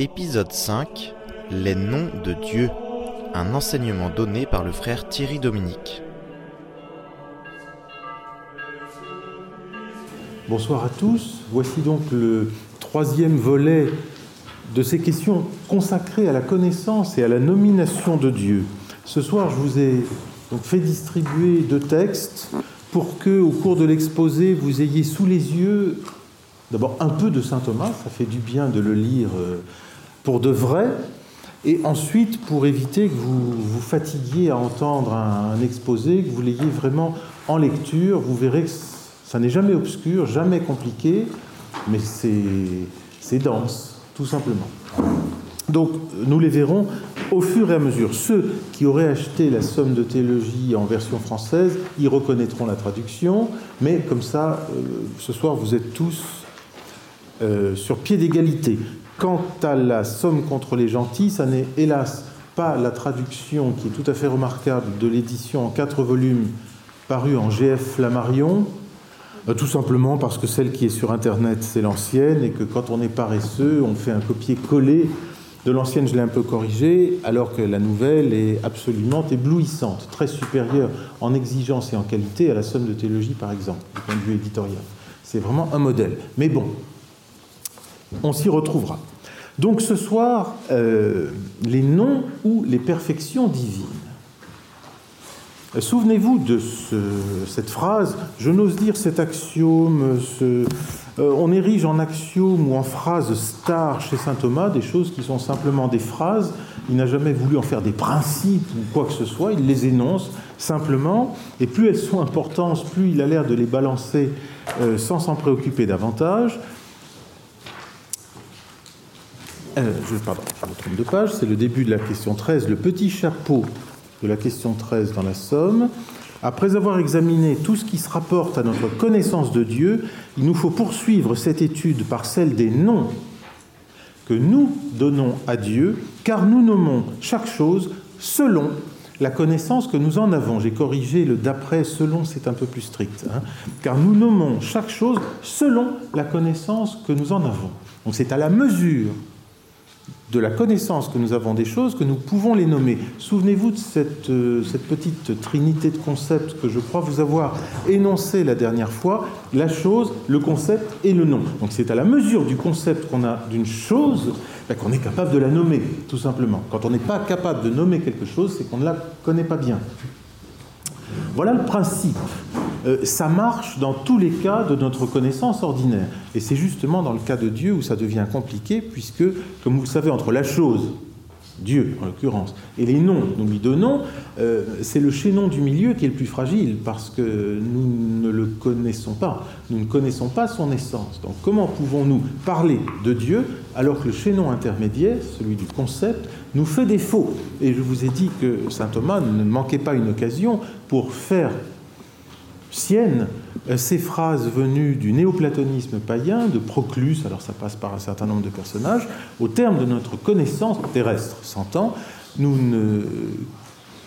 Épisode 5 Les noms de Dieu. Un enseignement donné par le frère Thierry Dominique. Bonsoir à tous. Voici donc le troisième volet de ces questions consacrées à la connaissance et à la nomination de Dieu. Ce soir, je vous ai fait distribuer deux textes pour que, au cours de l'exposé, vous ayez sous les yeux d'abord un peu de saint Thomas. Ça fait du bien de le lire euh, pour de vrai. Et ensuite, pour éviter que vous vous fatiguiez à entendre un, exposé, que vous l'ayez vraiment en lecture, vous verrez que ça n'est jamais obscur, jamais compliqué, mais c'est dense, tout simplement. Donc, nous les verrons au fur et à mesure. Ceux qui auraient acheté la somme de théologie en version française, y reconnaîtront la traduction, mais comme ça, euh, ce soir, vous êtes tous euh, sur pied d'égalité. Quant à la somme contre les gentils, ça n'est hélas pas la traduction qui est tout à fait remarquable de l'édition en quatre volumes parue en GF Flammarion, euh, tout simplement parce que celle qui est sur Internet, c'est l'ancienne, et que quand on est paresseux, on fait un copier-coller de l'ancienne, je l'ai un peu corrigée, alors que la nouvelle est absolument éblouissante, très supérieure en exigence et en qualité à la somme de théologie, par exemple, du point de vue éditorial. C'est vraiment un modèle. Mais bon, on s'y retrouvera. Donc ce soir, euh, les noms ou les perfections divines. Souvenez-vous de cette phrase, je n'ose dire cet axiome, euh, on érige en axiome ou en phrase star chez saint Thomas des choses qui sont simplement des phrases. Il n'a jamais voulu en faire des principes ou quoi que ce soit, il les énonce simplement, et plus elles sont importantes, plus il a l'air de les balancer euh, sans s'en préoccuper davantage. Euh, je, pardon, je me trompe de page, c'est le début de la question 13, le petit chapeau de la question 13 dans la Somme. Après avoir examiné tout ce qui se rapporte à notre connaissance de Dieu, il nous faut poursuivre cette étude par celle des noms que nous donnons à Dieu, car nous nommons chaque chose selon la connaissance que nous en avons. J'ai corrigé le d'après, selon, c'est un peu plus strict. Hein. car nous nommons chaque chose selon la connaissance que nous en avons. Donc c'est à la mesure de la connaissance que nous avons des choses que nous pouvons les nommer. Souvenez-vous de cette, euh, cette, petite trinité de concepts que je crois vous avoir énoncé la dernière fois, la chose, le concept et le nom. Donc c'est à la mesure du concept qu'on a d'une chose ben, qu'on est capable de la nommer, tout simplement. Quand on n'est pas capable de nommer quelque chose, c'est qu'on ne la connaît pas bien. Voilà le principe. Euh, ça marche dans tous les cas de notre connaissance ordinaire. Et c'est justement dans le cas de Dieu où ça devient compliqué, puisque, comme vous le savez, entre la chose, Dieu en l'occurrence, et les noms nous lui donnons, euh, c'est le chaînon du milieu qui est le plus fragile, parce que nous ne le connaissons pas, nous ne connaissons pas son essence. Donc comment pouvons-nous parler de Dieu alors que le chaînon intermédiaire, celui du concept, nous fait défaut? Et je vous ai dit que Saint Thomas ne manquait pas une occasion pour faire sienne euh, ces phrases venues du néoplatonisme païen, de Proclus, alors ça passe par un certain nombre de personnages, au terme de notre connaissance terrestre, s'entend, nous ne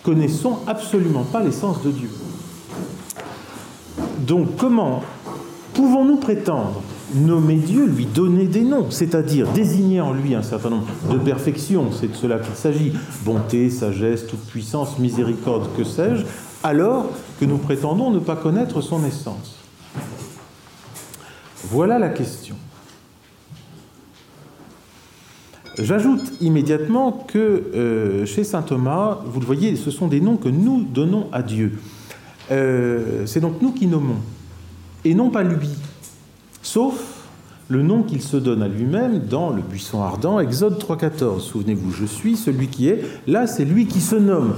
connaissons absolument pas l'essence de Dieu. Donc comment pouvons-nous prétendre nommer Dieu, lui donner des noms, c'est-à-dire désigner en lui un certain nombre de perfections, c'est de cela qu'il s'agit, bonté, sagesse, toute puissance, miséricorde, que sais-je, alors que nous prétendons ne pas connaître son essence Voilà la question. J'ajoute immédiatement que euh, chez saint Thomas, vous le voyez, ce sont des noms que nous donnons à Dieu. Euh, c'est donc nous qui nommons, et non pas lui, sauf le nom qu'il se donne à lui-même dans le buisson ardent, Exode 3.14. Souvenez-vous, je suis celui qui est, là c'est lui qui se nomme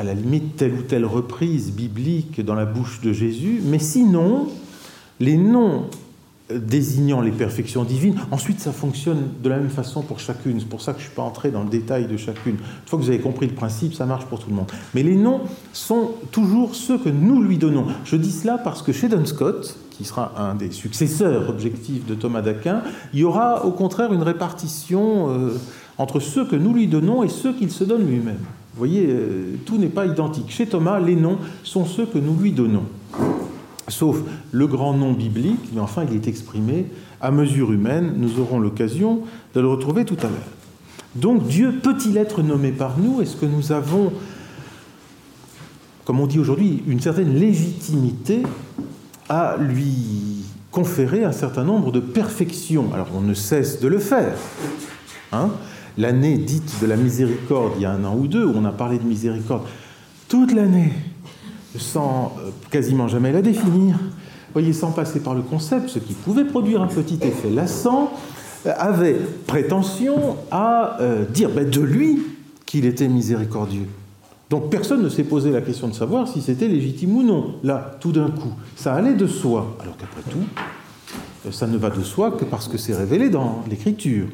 à la limite telle ou telle reprise biblique dans la bouche de Jésus, mais sinon, les noms désignant les perfections divines, ensuite ça fonctionne de la même façon pour chacune, c'est pour ça que je ne suis pas entré dans le détail de chacune. Une fois que vous avez compris le principe, ça marche pour tout le monde. Mais les noms sont toujours ceux que nous lui donnons. Je dis cela parce que chez Don Scott, qui sera un des successeurs objectifs de Thomas d'Aquin, il y aura au contraire une répartition euh, entre ceux que nous lui donnons et ceux qu'il se donne lui-même. Voyez, euh, tout n'est pas identique. Chez Thomas, les noms sont ceux que nous lui donnons. sauf le grand nom biblique, mais enfin il est exprimé à mesure humaine. Nous aurons l'occasion de le retrouver tout à l'heure. Donc Dieu peut-il être nommé par nous? Est-ce que nous avons, comme on dit aujourd'hui, une certaine légitimité à lui conférer un certain nombre de perfections? Alors on ne cesse de le faire. Hein L'année dite de la miséricorde, il y a un an ou deux, où on a parlé de miséricorde, toute l'année, sans euh, quasiment jamais la définir, voyez, sans passer par le concept, ce qui pouvait produire un petit effet lassant, euh, avait prétention à euh, dire ben, de lui qu'il était miséricordieux. Donc personne ne s'est posé la question de savoir si c'était légitime ou non. Là, tout d'un coup, ça allait de soi. Alors qu'après tout, ça ne va de soi que parce que c'est révélé dans l'Écriture.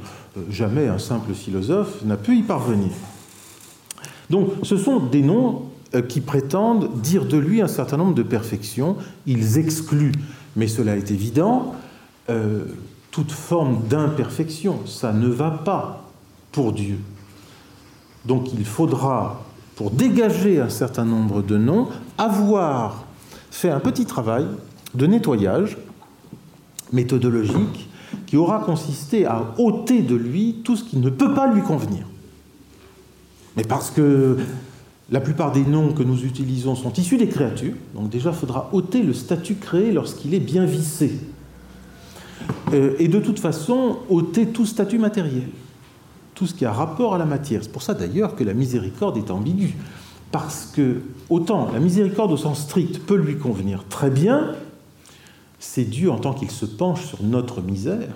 Jamais un simple philosophe n'a pu y parvenir. Donc ce sont des noms euh, qui prétendent dire de lui un certain nombre de perfections. Ils excluent, mais cela est évident, euh, toute forme d'imperfection. Ça ne va pas pour Dieu. Donc il faudra, pour dégager un certain nombre de noms, avoir fait un petit travail de nettoyage méthodologique qui aura consisté à ôter de lui tout ce qui ne peut pas lui convenir. Mais parce que la plupart des noms que nous utilisons sont issus des créatures, donc déjà il faudra ôter le statut créé lorsqu'il est bien vissé. Euh, et de toute façon, ôter tout statut matériel, tout ce qui a rapport à la matière. C'est pour ça d'ailleurs que la miséricorde est ambiguë. Parce que autant la miséricorde au sens strict peut lui convenir très bien, c'est Dieu en tant qu'il se penche sur notre misère,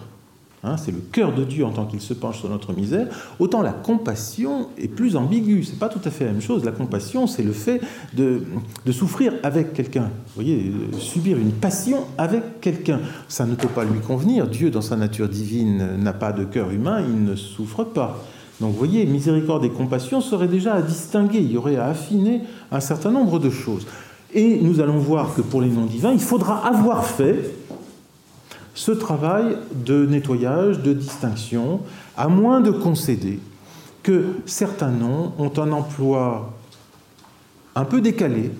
Hein, c'est le cœur de Dieu en tant qu'il se penche sur notre misère, autant la compassion est plus ambiguë. C'est pas tout à fait la même chose. La compassion, c'est le fait de, souffrir avec quelqu'un. Vous voyez, subir une passion avec quelqu'un. Ça ne peut pas lui convenir. Dieu, dans sa nature divine, n'a pas de cœur humain, il ne souffre pas. Donc vous voyez, miséricorde et compassion seraient déjà à distinguer, il y aurait à affiner un certain nombre de choses. Et nous allons voir que pour les noms divins, il faudra avoir fait ce travail de nettoyage, de distinction, à moins de concéder que certains noms ont un emploi un peu décalé,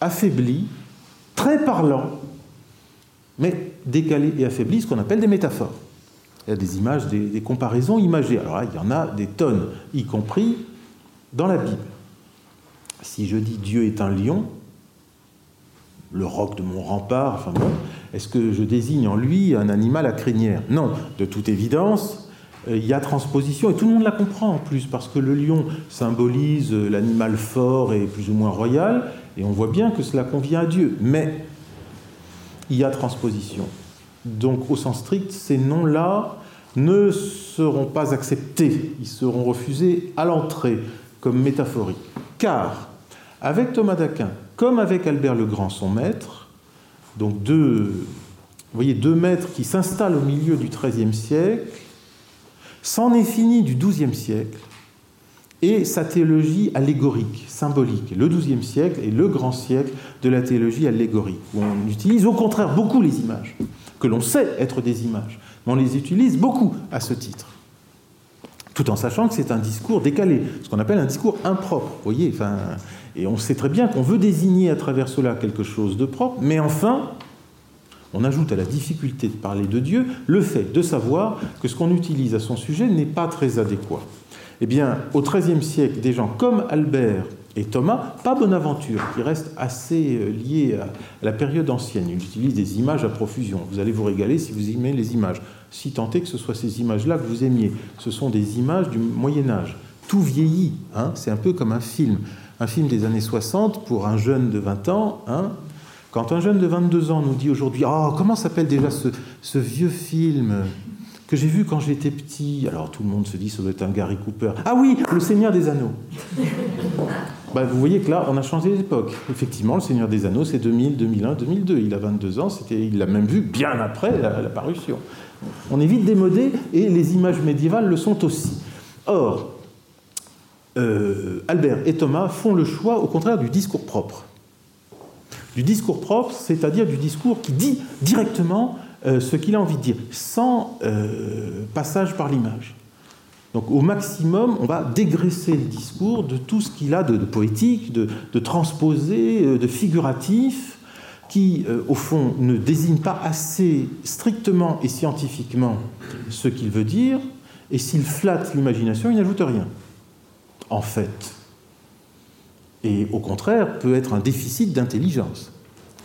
affaibli, très parlant, mais décalé et affaibli, ce qu'on appelle des métaphores. Il y a des images, des, comparaisons imagées. Alors là, il y en a des tonnes, y compris dans la Bible. Si je dis Dieu est un lion, le roc de mon rempart, enfin bon, est-ce que je désigne en lui un animal à crinière? Non, de toute évidence, euh, il y a transposition, et tout le monde la comprend en plus, parce que le lion symbolise euh, l'animal fort et plus ou moins royal, et on voit bien que cela convient à Dieu. Mais il y a transposition. Donc au sens strict, ces noms-là ne seront pas acceptés, ils seront refusés à l'entrée comme métaphoriques. Car, avec Thomas d'Aquin, comme avec Albert le Grand, son maître, donc deux, voyez, deux maîtres qui s'installent au milieu du XIIIe siècle, s'en est fini du XIIe siècle et sa théologie allégorique, symbolique. Le XIIe siècle est le grand siècle de la théologie allégorique, où on utilise au contraire beaucoup les images, que l'on sait être des images, mais on les utilise beaucoup à ce titre tout en sachant que c'est un discours décalé, ce qu'on appelle un discours impropre. Vous voyez, et on sait très bien qu'on veut désigner à travers cela quelque chose de propre, mais enfin, on ajoute à la difficulté de parler de Dieu le fait de savoir que ce qu'on utilise à son sujet n'est pas très adéquat. Eh bien, au XIIIe siècle, des gens comme Albert et Thomas, pas Bonaventure, qui reste assez euh, lié à la période ancienne. Il utilise des images à profusion. Vous allez vous régaler si vous aimez les images. Si tant est que ce soit ces images-là que vous aimiez. Ce sont des images du Moyen Âge. Tout vieillit. Hein C'est un peu comme un film un film des années 60 pour un jeune de 20 ans. Hein. Quand un jeune de 22 ans nous dit aujourd'hui Oh, comment s'appelle déjà ce, vieux film que j'ai vu quand j'étais petit? Alors tout le monde se dit Ça doit être un Gary Cooper. Ah oui, Le Seigneur des Anneaux. bah, vous voyez que là, on a changé d'époque. Effectivement, Le Seigneur des Anneaux, c'est 2000, 2001, 2002. Il a 22 ans, il l'a même vu bien après la, la parution. On est vite démodé et les images médiévales le sont aussi. Or, euh, Albert et Thomas font le choix, au contraire, du discours propre. Du discours propre, c'est-à-dire du discours qui dit directement euh, ce qu'il a envie de dire, sans euh, passage par l'image. Donc au maximum, on va dégraisser le discours de tout ce qu'il a de, poétique, de, transposé, de figuratif, qui, au fond, ne désigne pas assez strictement et scientifiquement ce qu'il veut dire, et s'il flatte l'imagination, il n'ajoute rien. En fait. Et au contraire, peut être un déficit d'intelligence.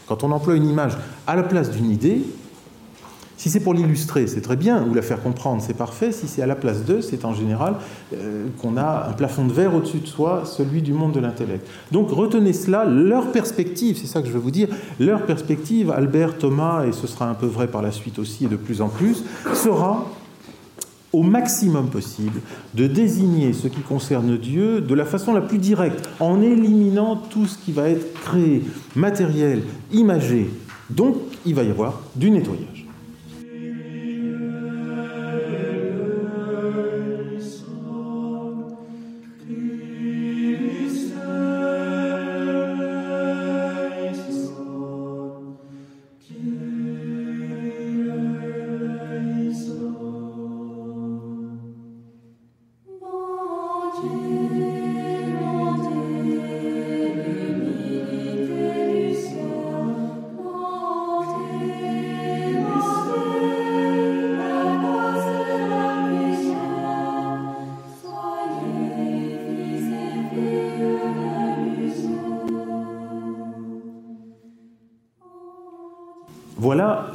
Quand on emploie une image à la place d'une idée, si c'est pour l'illustrer, c'est très bien, ou la faire comprendre, c'est parfait. Si c'est à la place d'eux, c'est en général euh, qu'on a un plafond de verre au-dessus de soi, celui du monde de l'intellect. Donc retenez cela, leur perspective, c'est ça que je veux vous dire, leur perspective, Albert, Thomas, et ce sera un peu vrai par la suite aussi et de plus en plus, sera au maximum possible de désigner ce qui concerne Dieu de la façon la plus directe, en éliminant tout ce qui va être créé, matériel, imagé. Donc, il va y avoir du nettoyage.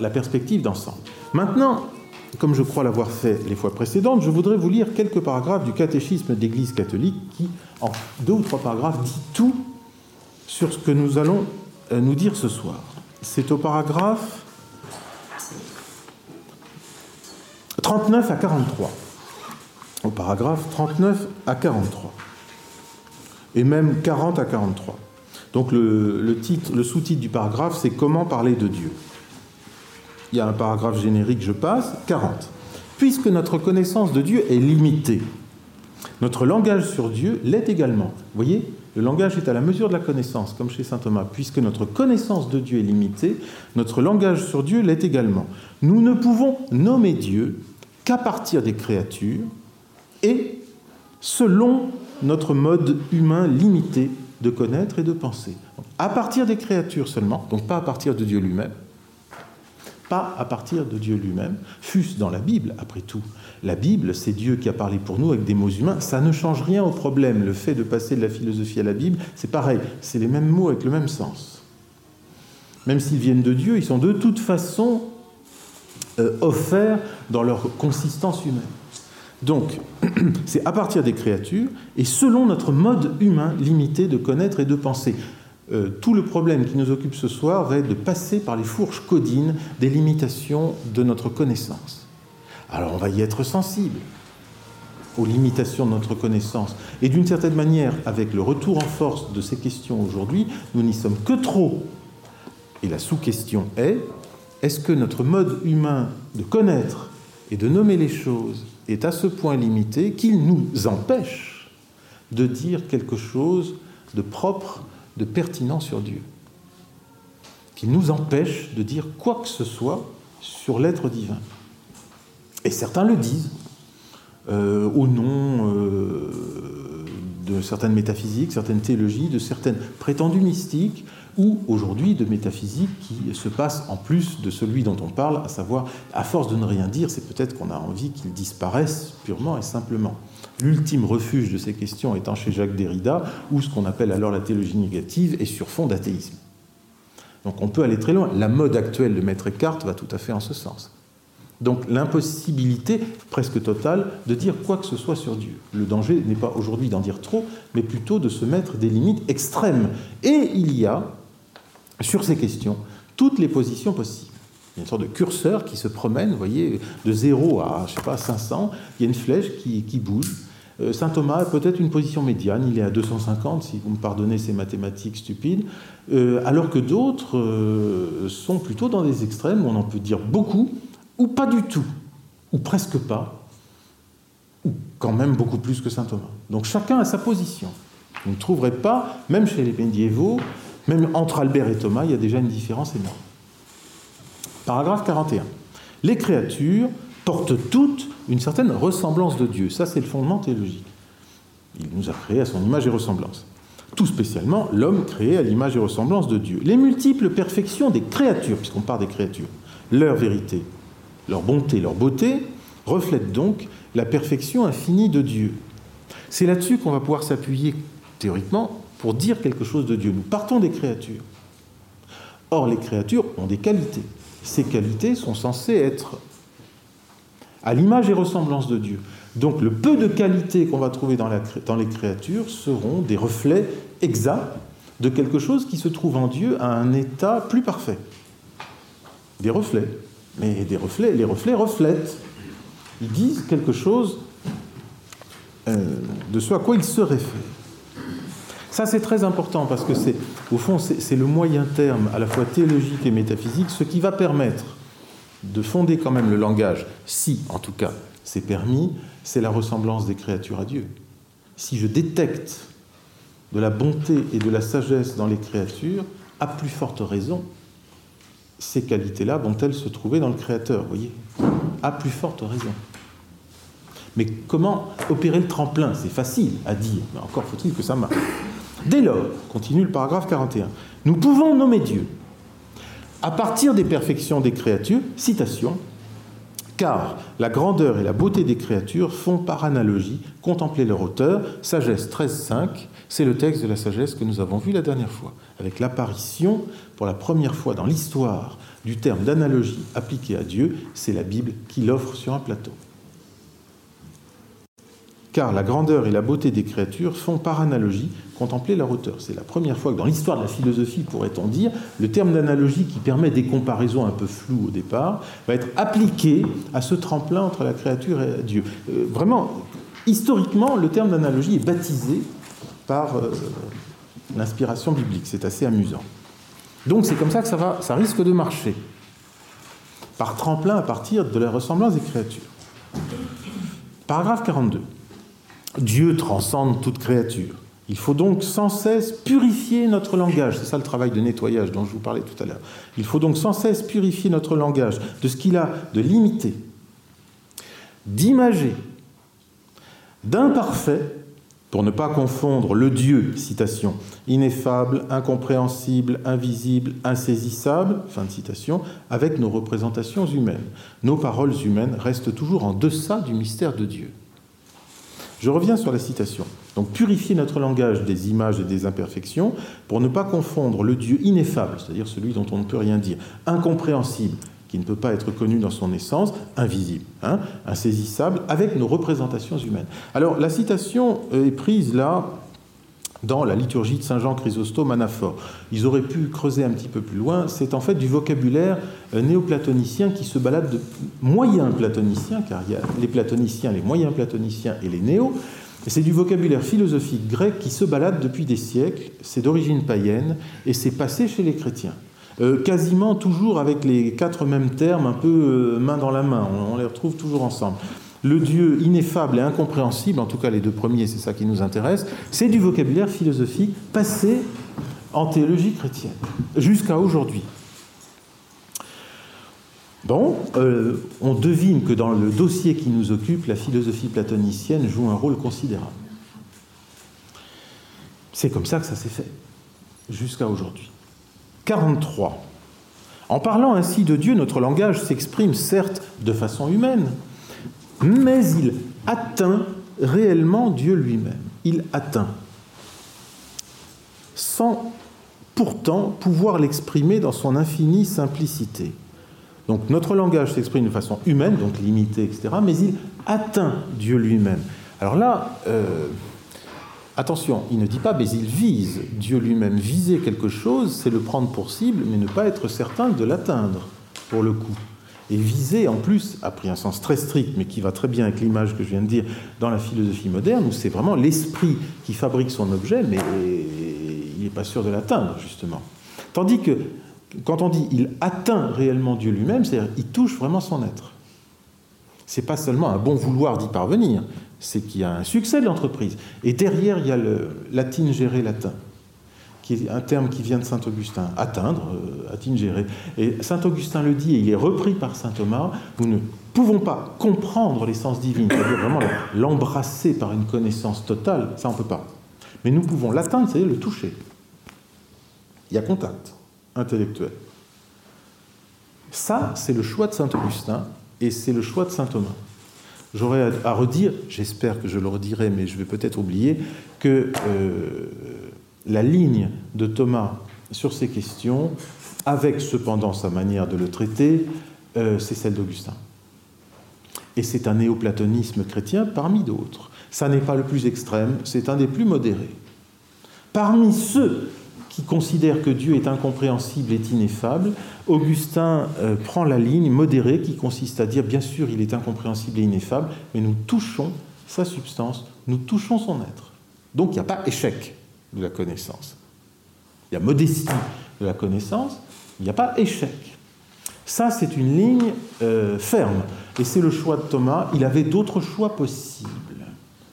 La perspective d'ensemble. Maintenant, comme je crois l'avoir fait les fois précédentes, je voudrais vous lire quelques paragraphes du catéchisme d'Église catholique qui, en deux ou trois paragraphes, dit tout sur ce que nous allons euh, nous dire ce soir. C'est au paragraphe 39 à 43. Au paragraphe 39 à 43. Et même 40 à 43. Donc le, titre, le sous-titre du paragraphe, c'est Comment parler de Dieu il y a un paragraphe générique, je passe, 40. Puisque notre connaissance de Dieu est limitée, notre langage sur Dieu l'est également. Vous voyez, le langage est à la mesure de la connaissance, comme chez saint Thomas. Puisque notre connaissance de Dieu est limitée, notre langage sur Dieu l'est également. Nous ne pouvons nommer Dieu qu'à partir des créatures et selon notre mode humain limité de connaître et de penser. À partir des créatures seulement, donc pas à partir de Dieu lui-même, pas à partir de Dieu lui-même, fût-ce dans la Bible, après tout. La Bible, c'est Dieu qui a parlé pour nous avec des mots humains, ça ne change rien au problème. Le fait de passer de la philosophie à la Bible, c'est pareil, c'est les mêmes mots avec le même sens. Même s'ils viennent de Dieu, ils sont de toute façon euh, offerts dans leur consistance humaine. Donc, c'est à partir des créatures et selon notre mode humain limité de connaître et de penser. Euh, tout le problème qui nous occupe ce soir va être de passer par les fourches codines des limitations de notre connaissance. Alors on va y être sensible aux limitations de notre connaissance. Et d'une certaine manière, avec le retour en force de ces questions aujourd'hui, nous n'y sommes que trop. Et la sous-question est, est-ce que notre mode humain de connaître et de nommer les choses est à ce point limité qu'il nous empêche de dire quelque chose de propre de pertinent sur Dieu, qui nous empêche de dire quoi que ce soit sur l'être divin. Et certains le disent, euh, au nom euh, de certaines métaphysiques, certaines théologies, de certaines prétendues mystiques, ou aujourd'hui de métaphysique qui se passe en plus de celui dont on parle, à savoir, à force de ne rien dire, c'est peut-être qu'on a envie qu'il disparaisse purement et simplement. L'ultime refuge de ces questions étant chez Jacques Derrida, ou ce qu'on appelle alors la théologie négative, est sur fond d'athéisme. Donc on peut aller très loin. La mode actuelle de Maître Eckhart va tout à fait en ce sens. Donc l'impossibilité presque totale de dire quoi que ce soit sur Dieu. Le danger n'est pas aujourd'hui d'en dire trop, mais plutôt de se mettre des limites extrêmes. Et il y a, sur ces questions, toutes les positions possibles. Il y a une sorte de curseur qui se promène, vous voyez, de 0 à, je sais pas, 500, il y a une flèche qui, qui bouge. Euh, Saint Thomas a peut-être une position médiane, il est à 250, si vous me pardonnez ces mathématiques stupides, euh, alors que d'autres euh, sont plutôt dans des extrêmes on en peut dire beaucoup, ou pas du tout, ou presque pas, ou quand même beaucoup plus que Saint Thomas. Donc chacun a sa position. Vous ne trouverez pas, même chez les médiévaux, même entre Albert et Thomas, il y a déjà une différence énorme. Paragraphe 41. Les créatures portent toutes une certaine ressemblance de Dieu. Ça, c'est le fondement théologique. Il nous a créés à son image et ressemblance. tout spécialement l'homme créé à l'image et ressemblance de Dieu. Les multiples perfections des créatures, puisqu'on parle des créatures, leur vérité, leur bonté, leur beauté, reflètent donc la perfection infinie de Dieu. C'est là-dessus qu'on va pouvoir s'appuyer théoriquement pour dire quelque chose de Dieu. Nous partons des créatures. Or, les créatures ont des qualités. Ces qualités sont censées être à l'image et ressemblance de Dieu. Donc le peu de qualités qu'on va trouver dans, les créatures seront des reflets exacts de quelque chose qui se trouve en Dieu à un état plus parfait. Des reflets. Mais des reflets, les reflets reflètent. Ils disent quelque chose euh, de ce à quoi ils se réfèrent. Ça, c'est très important parce que c'est, au fond, c'est le moyen terme, à la fois théologique et métaphysique, ce qui va permettre de fonder quand même le langage, si en tout cas c'est permis, c'est la ressemblance des créatures à Dieu. Si je détecte de la bonté et de la sagesse dans les créatures, à plus forte raison, ces qualités-là vont-elles se trouver dans le Créateur, voyez? À plus forte raison. Mais comment opérer le tremplin? C'est facile à dire, mais encore faut-il que ça marche. Dès lors, continue le paragraphe 41, nous pouvons nommer Dieu à partir des perfections des créatures, citation, car la grandeur et la beauté des créatures font par analogie contempler leur auteur. Sagesse 13.5, c'est le texte de la sagesse que nous avons vu la dernière fois, avec l'apparition, pour la première fois dans l'histoire, du terme d'analogie appliqué à Dieu, c'est la Bible qui l'offre sur un plateau car la grandeur et la beauté des créatures font par analogie contempler leur auteur. C'est la première fois que dans l'histoire de la philosophie, pourrait-on dire, le terme d'analogie qui permet des comparaisons un peu floues au départ, va être appliqué à ce tremplin entre la créature et Dieu. Euh, vraiment, historiquement, le terme d'analogie est baptisé par euh, l'inspiration biblique. C'est assez amusant. Donc c'est comme ça que ça, va, ça risque de marcher, par tremplin à partir de la ressemblance des créatures. Paragraphe 42. Dieu transcende toute créature. Il faut donc sans cesse purifier notre langage. C'est ça le travail de nettoyage dont je vous parlais tout à l'heure. Il faut donc sans cesse purifier notre langage de ce qu'il a de limité, d'imagé, d'imparfait, pour ne pas confondre le Dieu, citation, ineffable, incompréhensible, invisible, insaisissable, fin de citation, avec nos représentations humaines. Nos paroles humaines restent toujours en deçà du mystère de Dieu. Je reviens sur la citation. Donc purifier notre langage des images et des imperfections pour ne pas confondre le Dieu ineffable, c'est-à-dire celui dont on ne peut rien dire, incompréhensible, qui ne peut pas être connu dans son essence, invisible, hein, insaisissable, avec nos représentations humaines. Alors la citation est prise là dans la liturgie de Saint Jean Chrysostome anaphore. Ils auraient pu creuser un petit peu plus loin. C'est en fait du vocabulaire euh, néoplatonicien qui se balade de moyens car il y a les platoniciens, les moyens platoniciens et les néo. c'est du vocabulaire philosophique grec qui se balade depuis des siècles. C'est d'origine païenne et c'est passé chez les chrétiens. Euh, quasiment toujours avec les quatre mêmes termes, un peu euh, main dans la main. on les retrouve toujours ensemble le Dieu ineffable et incompréhensible, en tout cas les deux premiers, c'est ça qui nous intéresse, c'est du vocabulaire philosophique passé en théologie chrétienne, jusqu'à aujourd'hui. Bon, euh, on devine que dans le dossier qui nous occupe, la philosophie platonicienne joue un rôle considérable. C'est comme ça que ça s'est fait, jusqu'à aujourd'hui. 43. En parlant ainsi de Dieu, notre langage s'exprime certes de façon humaine, mais il atteint réellement Dieu lui-même. Il atteint, sans pourtant pouvoir l'exprimer dans son infinie simplicité. Donc notre langage s'exprime de façon humaine, donc limitée, etc., mais il atteint Dieu lui-même. Alors là, euh, attention, il ne dit pas, mais il vise Dieu lui-même. Viser quelque chose, c'est le prendre pour cible, mais ne pas être certain de l'atteindre, pour le coup. Et viser, en plus, a pris un sens très strict, mais qui va très bien avec l'image que je viens de dire dans la philosophie moderne, où c'est vraiment l'esprit qui fabrique son objet, mais il n'est pas sûr de l'atteindre, justement. Tandis que quand on dit il atteint réellement Dieu lui-même, c'est-à-dire il touche vraiment son être. C'est pas seulement un bon vouloir d'y parvenir, c'est qu'il y a un succès de l'entreprise. Et derrière, il y a le latin géré latin qui est un terme qui vient de saint Augustin, atteindre, euh, attingere. Et saint Augustin le dit, et il est repris par saint Thomas, nous ne pouvons pas comprendre l'essence divine, c'est-à-dire vraiment l'embrasser par une connaissance totale, ça on ne peut pas. Mais nous pouvons l'atteindre, c'est-à-dire le toucher. Il y a contact intellectuel. Ça, c'est le choix de Saint Augustin et c'est le choix de Saint Thomas. J'aurais à redire, j'espère que je le redirai, mais je vais peut-être oublier, que euh, la ligne de Thomas sur ces questions, avec cependant sa manière de le traiter, euh, c'est celle d'Augustin. Et c'est un néoplatonisme chrétien parmi d'autres. Ça n'est pas le plus extrême, c'est un des plus modérés. Parmi ceux qui considèrent que Dieu est incompréhensible et ineffable, Augustin euh, prend la ligne modérée qui consiste à dire, bien sûr, il est incompréhensible et ineffable, mais nous touchons sa substance, nous touchons son être. Donc il n'y a pas échec de la connaissance. Il y a modestie de la connaissance, il n'y a pas échec. Ça, c'est une ligne euh, ferme. Et c'est le choix de Thomas. Il avait d'autres choix possibles,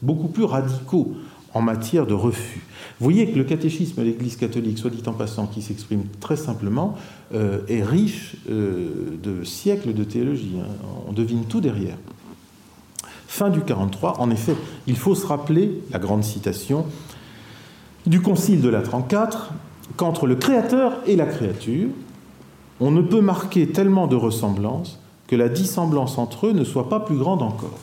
beaucoup plus radicaux en matière de refus. Vous voyez que le catéchisme de l'Église catholique, soit dit en passant, qui s'exprime très simplement, euh, est riche euh, de siècles de théologie. Hein. On devine tout derrière. Fin du 43, en effet, il faut se rappeler la grande citation du Concile de la 34, qu'entre le Créateur et la créature, on ne peut marquer tellement de ressemblance que la dissemblance entre eux ne soit pas plus grande encore.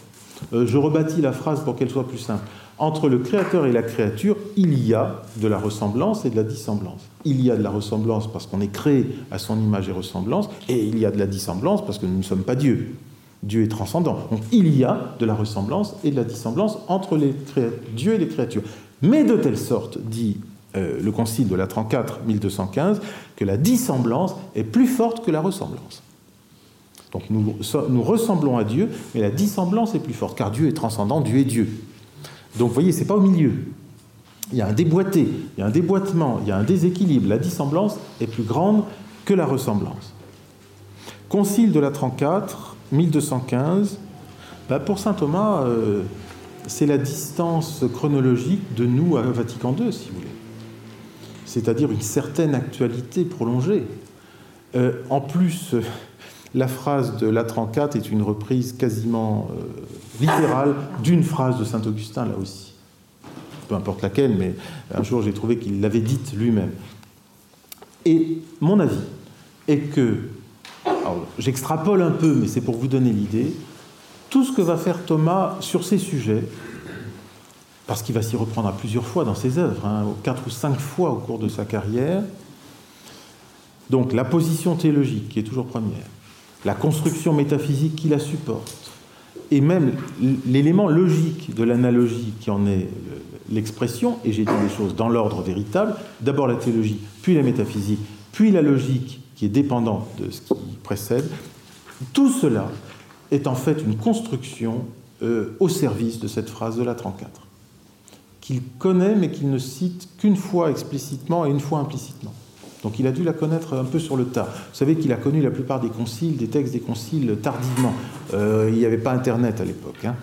Euh, je rebâtis la phrase pour qu'elle soit plus simple entre le créateur et la créature, il y a de la ressemblance et de la dissemblance. Il y a de la ressemblance parce qu'on est créé à son image et ressemblance, et il y a de la dissemblance parce que nous ne sommes pas Dieu. Dieu est transcendant. Donc il y a de la ressemblance et de la dissemblance entre les Dieu et les créatures. Mais de telle sorte, dit euh, le Concile de la 34, 1215, que la dissemblance est plus forte que la ressemblance. Donc nous, ressemblons à Dieu, mais la dissemblance est plus forte, car Dieu est transcendant, Dieu est Dieu. Donc vous voyez, ce n'est pas au milieu. Il y a un déboîté, il y a un déboîtement, il y a un déséquilibre. La dissemblance est plus grande que la ressemblance. Concile de la 34, 1215. Bah, pour saint Thomas, euh, c'est la distance chronologique de nous à Vatican II, si vous voulez. C'est-à-dire une certaine actualité prolongée. Euh, en plus, la phrase de la 34 est une reprise quasiment euh, littérale d'une phrase de saint Augustin, là aussi. Peu importe laquelle, mais un jour j'ai trouvé qu'il l'avait dite lui-même. Et mon avis est que, j'extrapole un peu, mais c'est pour vous donner l'idée, tout ce que va faire Thomas sur ces sujets, parce qu'il va s'y reprendre à plusieurs fois dans ses œuvres, hein, quatre ou cinq fois au cours de sa carrière, donc la position théologique qui est toujours première, la construction métaphysique qui la supporte, et même l'élément logique de l'analogie qui en est l'expression, et j'ai dit les choses dans l'ordre véritable, d'abord la théologie, puis la métaphysique, puis la logique qui est dépendante de ce qui précède, tout cela est en fait une construction euh, au service de cette phrase de la 34, qu'il connaît mais qu'il ne cite qu'une fois explicitement et une fois implicitement. Donc il a dû la connaître un peu sur le tas. Vous savez qu'il a connu la plupart des conciles, des textes des conciles tardivement. Euh, il n'y avait pas Internet à l'époque. Hein.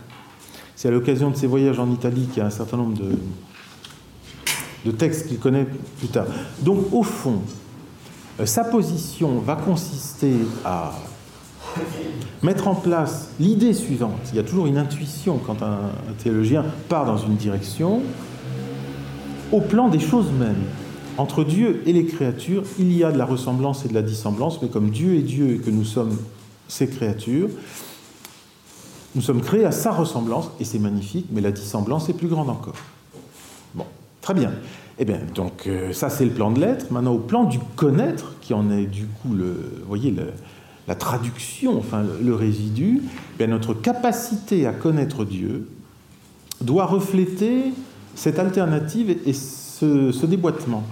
C'est à l'occasion de ses voyages en Italie qu'il y a un certain nombre de, de textes qu'il connaît plus tard. Donc au fond, euh, sa position va consister à mettre en place l'idée suivante. Il y a toujours une intuition quand un théologien part dans une direction au plan des choses mêmes. Entre Dieu et les créatures, il y a de la ressemblance et de la dissemblance, mais comme Dieu est Dieu et que nous sommes ses créatures, nous sommes créés à sa ressemblance, et c'est magnifique, mais la dissemblance est plus grande encore. Bon, très bien. Eh bien, donc euh, ça c'est le plan de l'être. Maintenant, au plan du connaître, qui en est du coup le, voyez, la traduction, enfin le, résidu, eh notre capacité à connaître Dieu doit refléter cette alternative et ce déboîtement.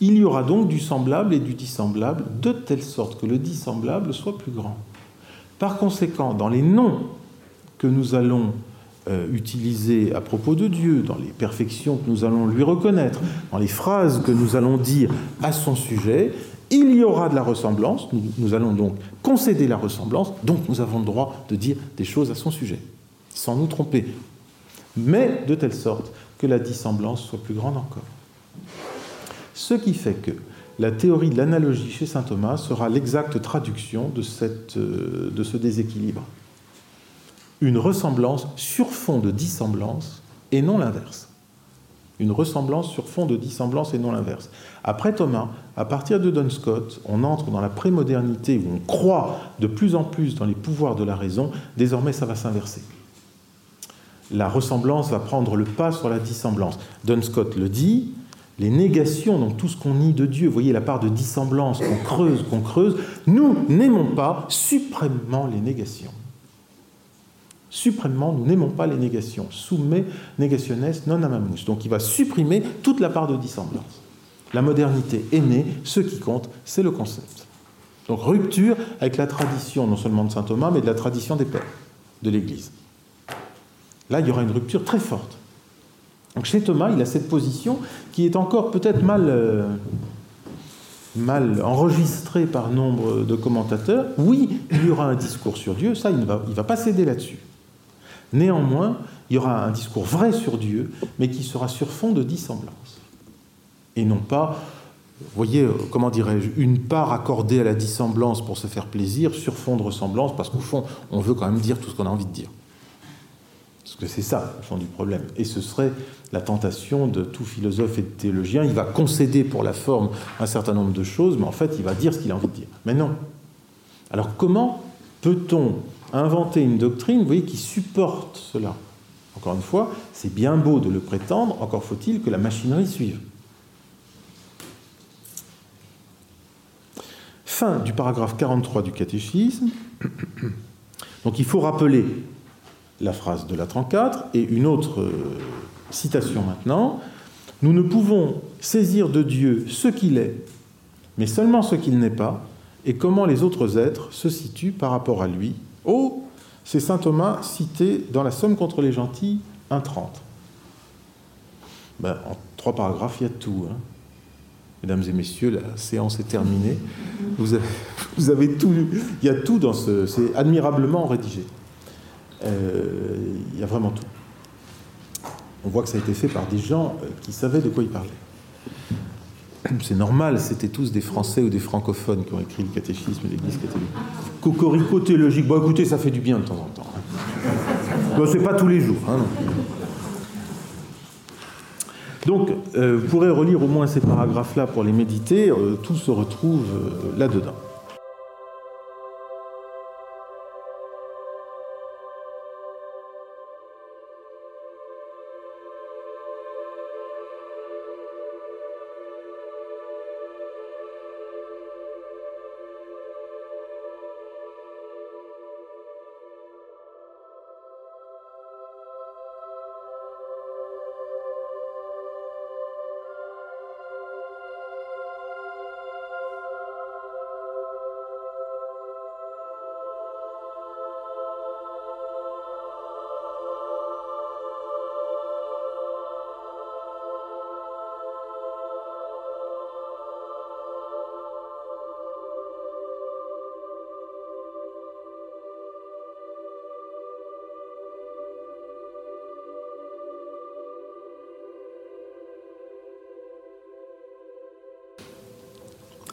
Il y aura donc du semblable et du dissemblable, de telle sorte que le dissemblable soit plus grand. Par conséquent, dans les noms que nous allons euh, utiliser à propos de Dieu, dans les perfections que nous allons lui reconnaître, dans les phrases que nous allons dire à son sujet, il y aura de la ressemblance, nous, allons donc concéder la ressemblance, donc nous avons le droit de dire des choses à son sujet, sans nous tromper, mais de telle sorte que la dissemblance soit plus grande encore. Ce qui fait que la théorie de l'analogie chez saint Thomas sera l'exacte traduction de, euh, ce déséquilibre. Une ressemblance sur fond de dissemblance et non l'inverse. Une ressemblance sur fond de dissemblance et non l'inverse. Après Thomas, à partir de Don Scott, on entre dans la prémodernité où on croit de plus en plus dans les pouvoirs de la raison. Désormais, ça va s'inverser. La ressemblance va prendre le pas sur la dissemblance. Don Scott le dit, les négations, donc tout ce qu'on nie de Dieu, vous voyez la part de dissemblance qu'on creuse, qu'on creuse, nous n'aimons pas suprêmement les négations. Suprêmement, nous n'aimons pas les négations. Soumet negationes non amamus. Donc il va supprimer toute la part de dissemblance. La modernité est née, ce qui compte, c'est le concept. Donc rupture avec la tradition, non seulement de saint Thomas, mais de la tradition des pères de l'Église. Là, il y aura une rupture très forte. Donc chez Thomas, il a cette position qui est encore peut-être mal, euh, enregistrée par nombre de commentateurs. Oui, il y aura un discours sur Dieu, ça, il ne va pas céder là-dessus. Néanmoins, il y aura un discours vrai sur Dieu, mais qui sera sur fond de dissemblance. Et non pas, vous voyez, euh, comment dirais-je, une part accordée à la dissemblance pour se faire plaisir, sur fond de ressemblance, parce qu'au fond, on veut quand même dire tout ce qu'on a envie de dire. Parce que c'est ça, le fond du problème. Et ce serait la tentation de tout philosophe et de théologien. Il va concéder pour la forme un certain nombre de choses, mais en fait, il va dire ce qu'il a envie de dire. Mais non. Alors comment peut-on inventer une doctrine, vous voyez, qui supporte cela Encore une fois, c'est bien beau de le prétendre, encore faut-il que la machinerie suive. Fin du paragraphe 43 du catéchisme. Donc il faut rappeler la phrase de la 34 et une autre euh, citation maintenant. Nous ne pouvons saisir de Dieu ce qu'il est, mais seulement ce qu'il n'est pas, et comment les autres êtres se situent par rapport à lui. Oh, c'est saint Thomas cité dans la Somme contre les gentils 1.30. Ben, en trois paragraphes, il y a tout. Hein. Mesdames et messieurs, la séance est terminée. Vous avez, vous avez tout. Il y a tout dans ce. C'est admirablement rédigé. Euh, il y a vraiment tout. On voit que ça a été fait par des gens euh, qui savaient de quoi ils parlaient. C'est normal, c'était tous des Français ou des francophones qui ont écrit le catéchisme de l'Église catholique. Cocorico théologique, bon écoutez, ça fait du bien de temps en temps. Hein. Bon, c'est pas tous les jours. Hein, Donc, euh, vous pourrez relire au moins ces paragraphes-là pour les méditer. tout se retrouve là-dedans.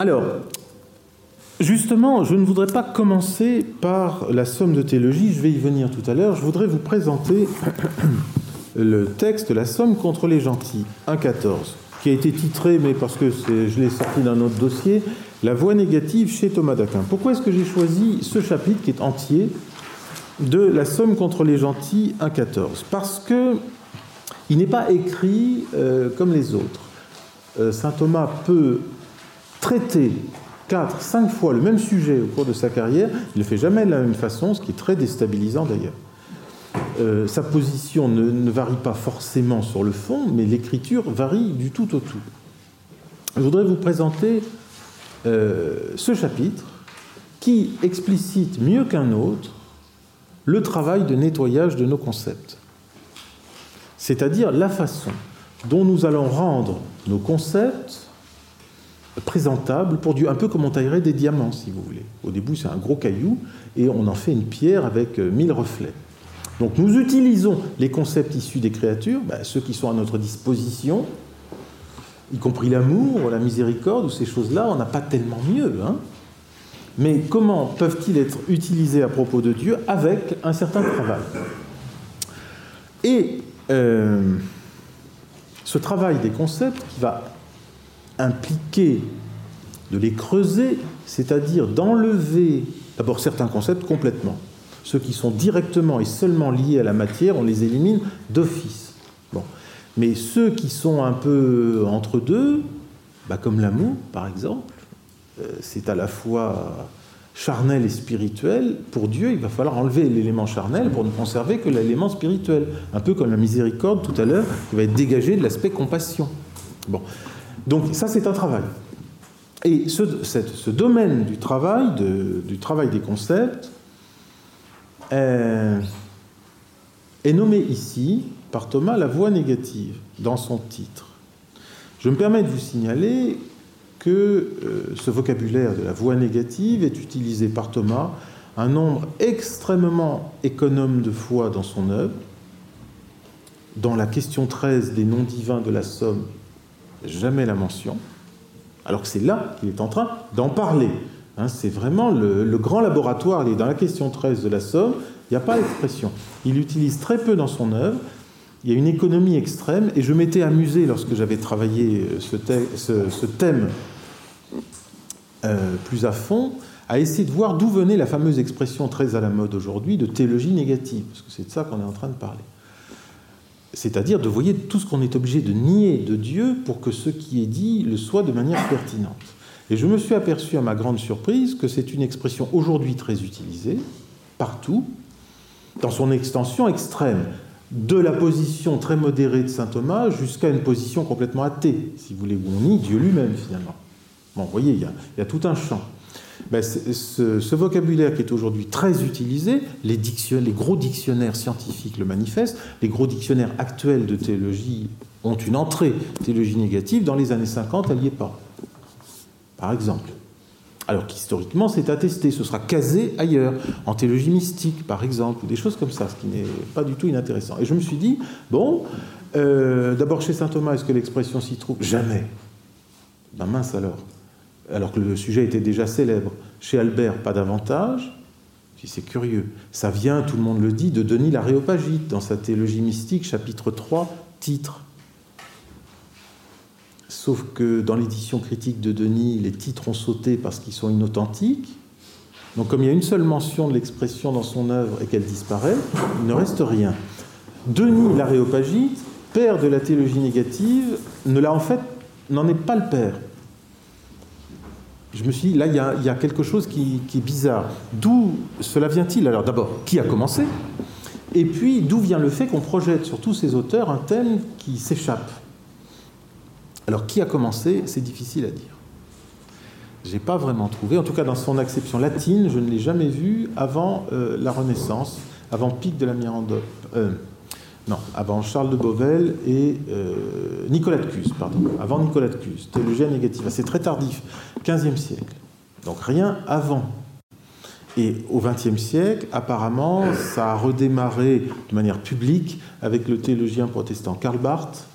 Alors, justement, je ne voudrais pas commencer par la somme de théologie, je vais y venir tout à l'heure. Je voudrais vous présenter le texte La somme contre les gentils, 1.14, qui a été titré, mais parce que je l'ai sorti d'un autre dossier, La voix négative chez Thomas d'Aquin. Pourquoi est-ce que j'ai choisi ce chapitre qui est entier de La somme contre les gentils, 1.14 Parce que il n'est pas écrit euh, comme les autres. Euh, Saint Thomas peut traiter quatre, cinq fois le même sujet au cours de sa carrière, il ne le fait jamais de la même façon, ce qui est très déstabilisant d'ailleurs. Euh, sa position ne, varie pas forcément sur le fond, mais l'écriture varie du tout au tout. Je voudrais vous présenter euh, ce chapitre qui explicite mieux qu'un autre le travail de nettoyage de nos concepts, c'est-à-dire la façon dont nous allons rendre nos concepts présentable pour Dieu, un peu comme on taillerait des diamants, si vous voulez. Au début, c'est un gros caillou et on en fait une pierre avec euh, mille reflets. Donc nous utilisons les concepts issus des créatures, ben, ceux qui sont à notre disposition, y compris l'amour, la miséricorde ou ces choses-là, on n'a pas tellement mieux. Hein Mais comment peuvent-ils être utilisés à propos de Dieu avec un certain travail? Et euh, ce travail des concepts qui va impliquer de les creuser, c'est-à-dire d'enlever d'abord certains concepts complètement. Ceux qui sont directement et seulement liés à la matière, on les élimine d'office. Bon. Mais ceux qui sont un peu entre deux, bah comme l'amour par exemple, euh, c'est à la fois charnel et spirituel, pour Dieu, il va falloir enlever l'élément charnel pour ne conserver que l'élément spirituel. Un peu comme la miséricorde tout à l'heure, qui va être dégagée de l'aspect compassion. Bon. Donc ça, c'est un travail. Et ce, domaine du travail, du travail des concepts, est, est nommé ici par Thomas la voix négative dans son titre. Je me permets de vous signaler que euh, ce vocabulaire de la voix négative est utilisé par Thomas un nombre extrêmement économe de fois dans son œuvre. Dans la question 13 des noms divins de la Somme, jamais la mention, alors que c'est là qu'il est en train d'en parler. Hein, c'est vraiment le, grand laboratoire, il est dans la question 13 de la Somme, il n'y a pas d'expression. Il l'utilise très peu dans son œuvre, il y a une économie extrême, et je m'étais amusé lorsque j'avais travaillé euh, ce, thème euh, plus à fond, à essayer de voir d'où venait la fameuse expression très à la mode aujourd'hui de théologie négative, parce que c'est de ça qu'on est en train de parler. C'est-à-dire de voyer tout ce qu'on est obligé de nier de Dieu pour que ce qui est dit le soit de manière pertinente. Et je me suis aperçu à ma grande surprise que c'est une expression aujourd'hui très utilisée, partout, dans son extension extrême de la position très modérée de saint Thomas jusqu'à une position complètement athée, si vous voulez, où on nie Dieu lui-même finalement. Bon, vous voyez, il y a, tout un champ. Ben, ce, vocabulaire qui est aujourd'hui très utilisé, les, gros dictionnaires scientifiques le manifestent, les gros dictionnaires actuels de théologie ont une entrée théologie négative, dans les années 50, elle n'y est pas. Par exemple alors qu'historiquement c'est attesté, ce sera casé ailleurs, en théologie mystique par exemple, ou des choses comme ça, ce qui n'est pas du tout inintéressant. Et je me suis dit, bon, euh, d'abord chez saint Thomas, est-ce que l'expression s'y trouve? Jamais. Ben mince alors. Alors que le sujet était déjà célèbre. Chez Albert, pas davantage. C'est curieux. Ça vient, tout le monde le dit, de Denis l'Aréopagite, dans sa théologie mystique, chapitre 3, titre. Sauf que dans l'édition critique de Denis, les titres ont sauté parce qu'ils sont inauthentiques. Donc comme il y a une seule mention de l'expression dans son œuvre et qu'elle disparaît, il ne reste rien. Denis l'Aréopagite, père de la théologie négative, ne en fait n'en est pas le père. Je me suis dit, là, il y a, quelque chose qui, est bizarre. D'où cela vient-il? Alors d'abord, qui a commencé? Et puis, d'où vient le fait qu'on projette sur tous ces auteurs un thème qui s'échappe? Alors qui a commencé? C'est difficile à dire. Je n'ai pas vraiment trouvé, en tout cas dans son acception latine, je ne l'ai jamais vu avant euh, la Renaissance, avant Pic de la Mirandole, euh, non, avant Charles de Beauvel et euh, Nicolas de Cus, pardon, avant Nicolas de Cus, théologien négatif. C'est très tardif, 15e siècle. Donc rien avant. Et au XXe siècle, apparemment, ça a redémarré de manière publique avec le théologien protestant Karl Barth,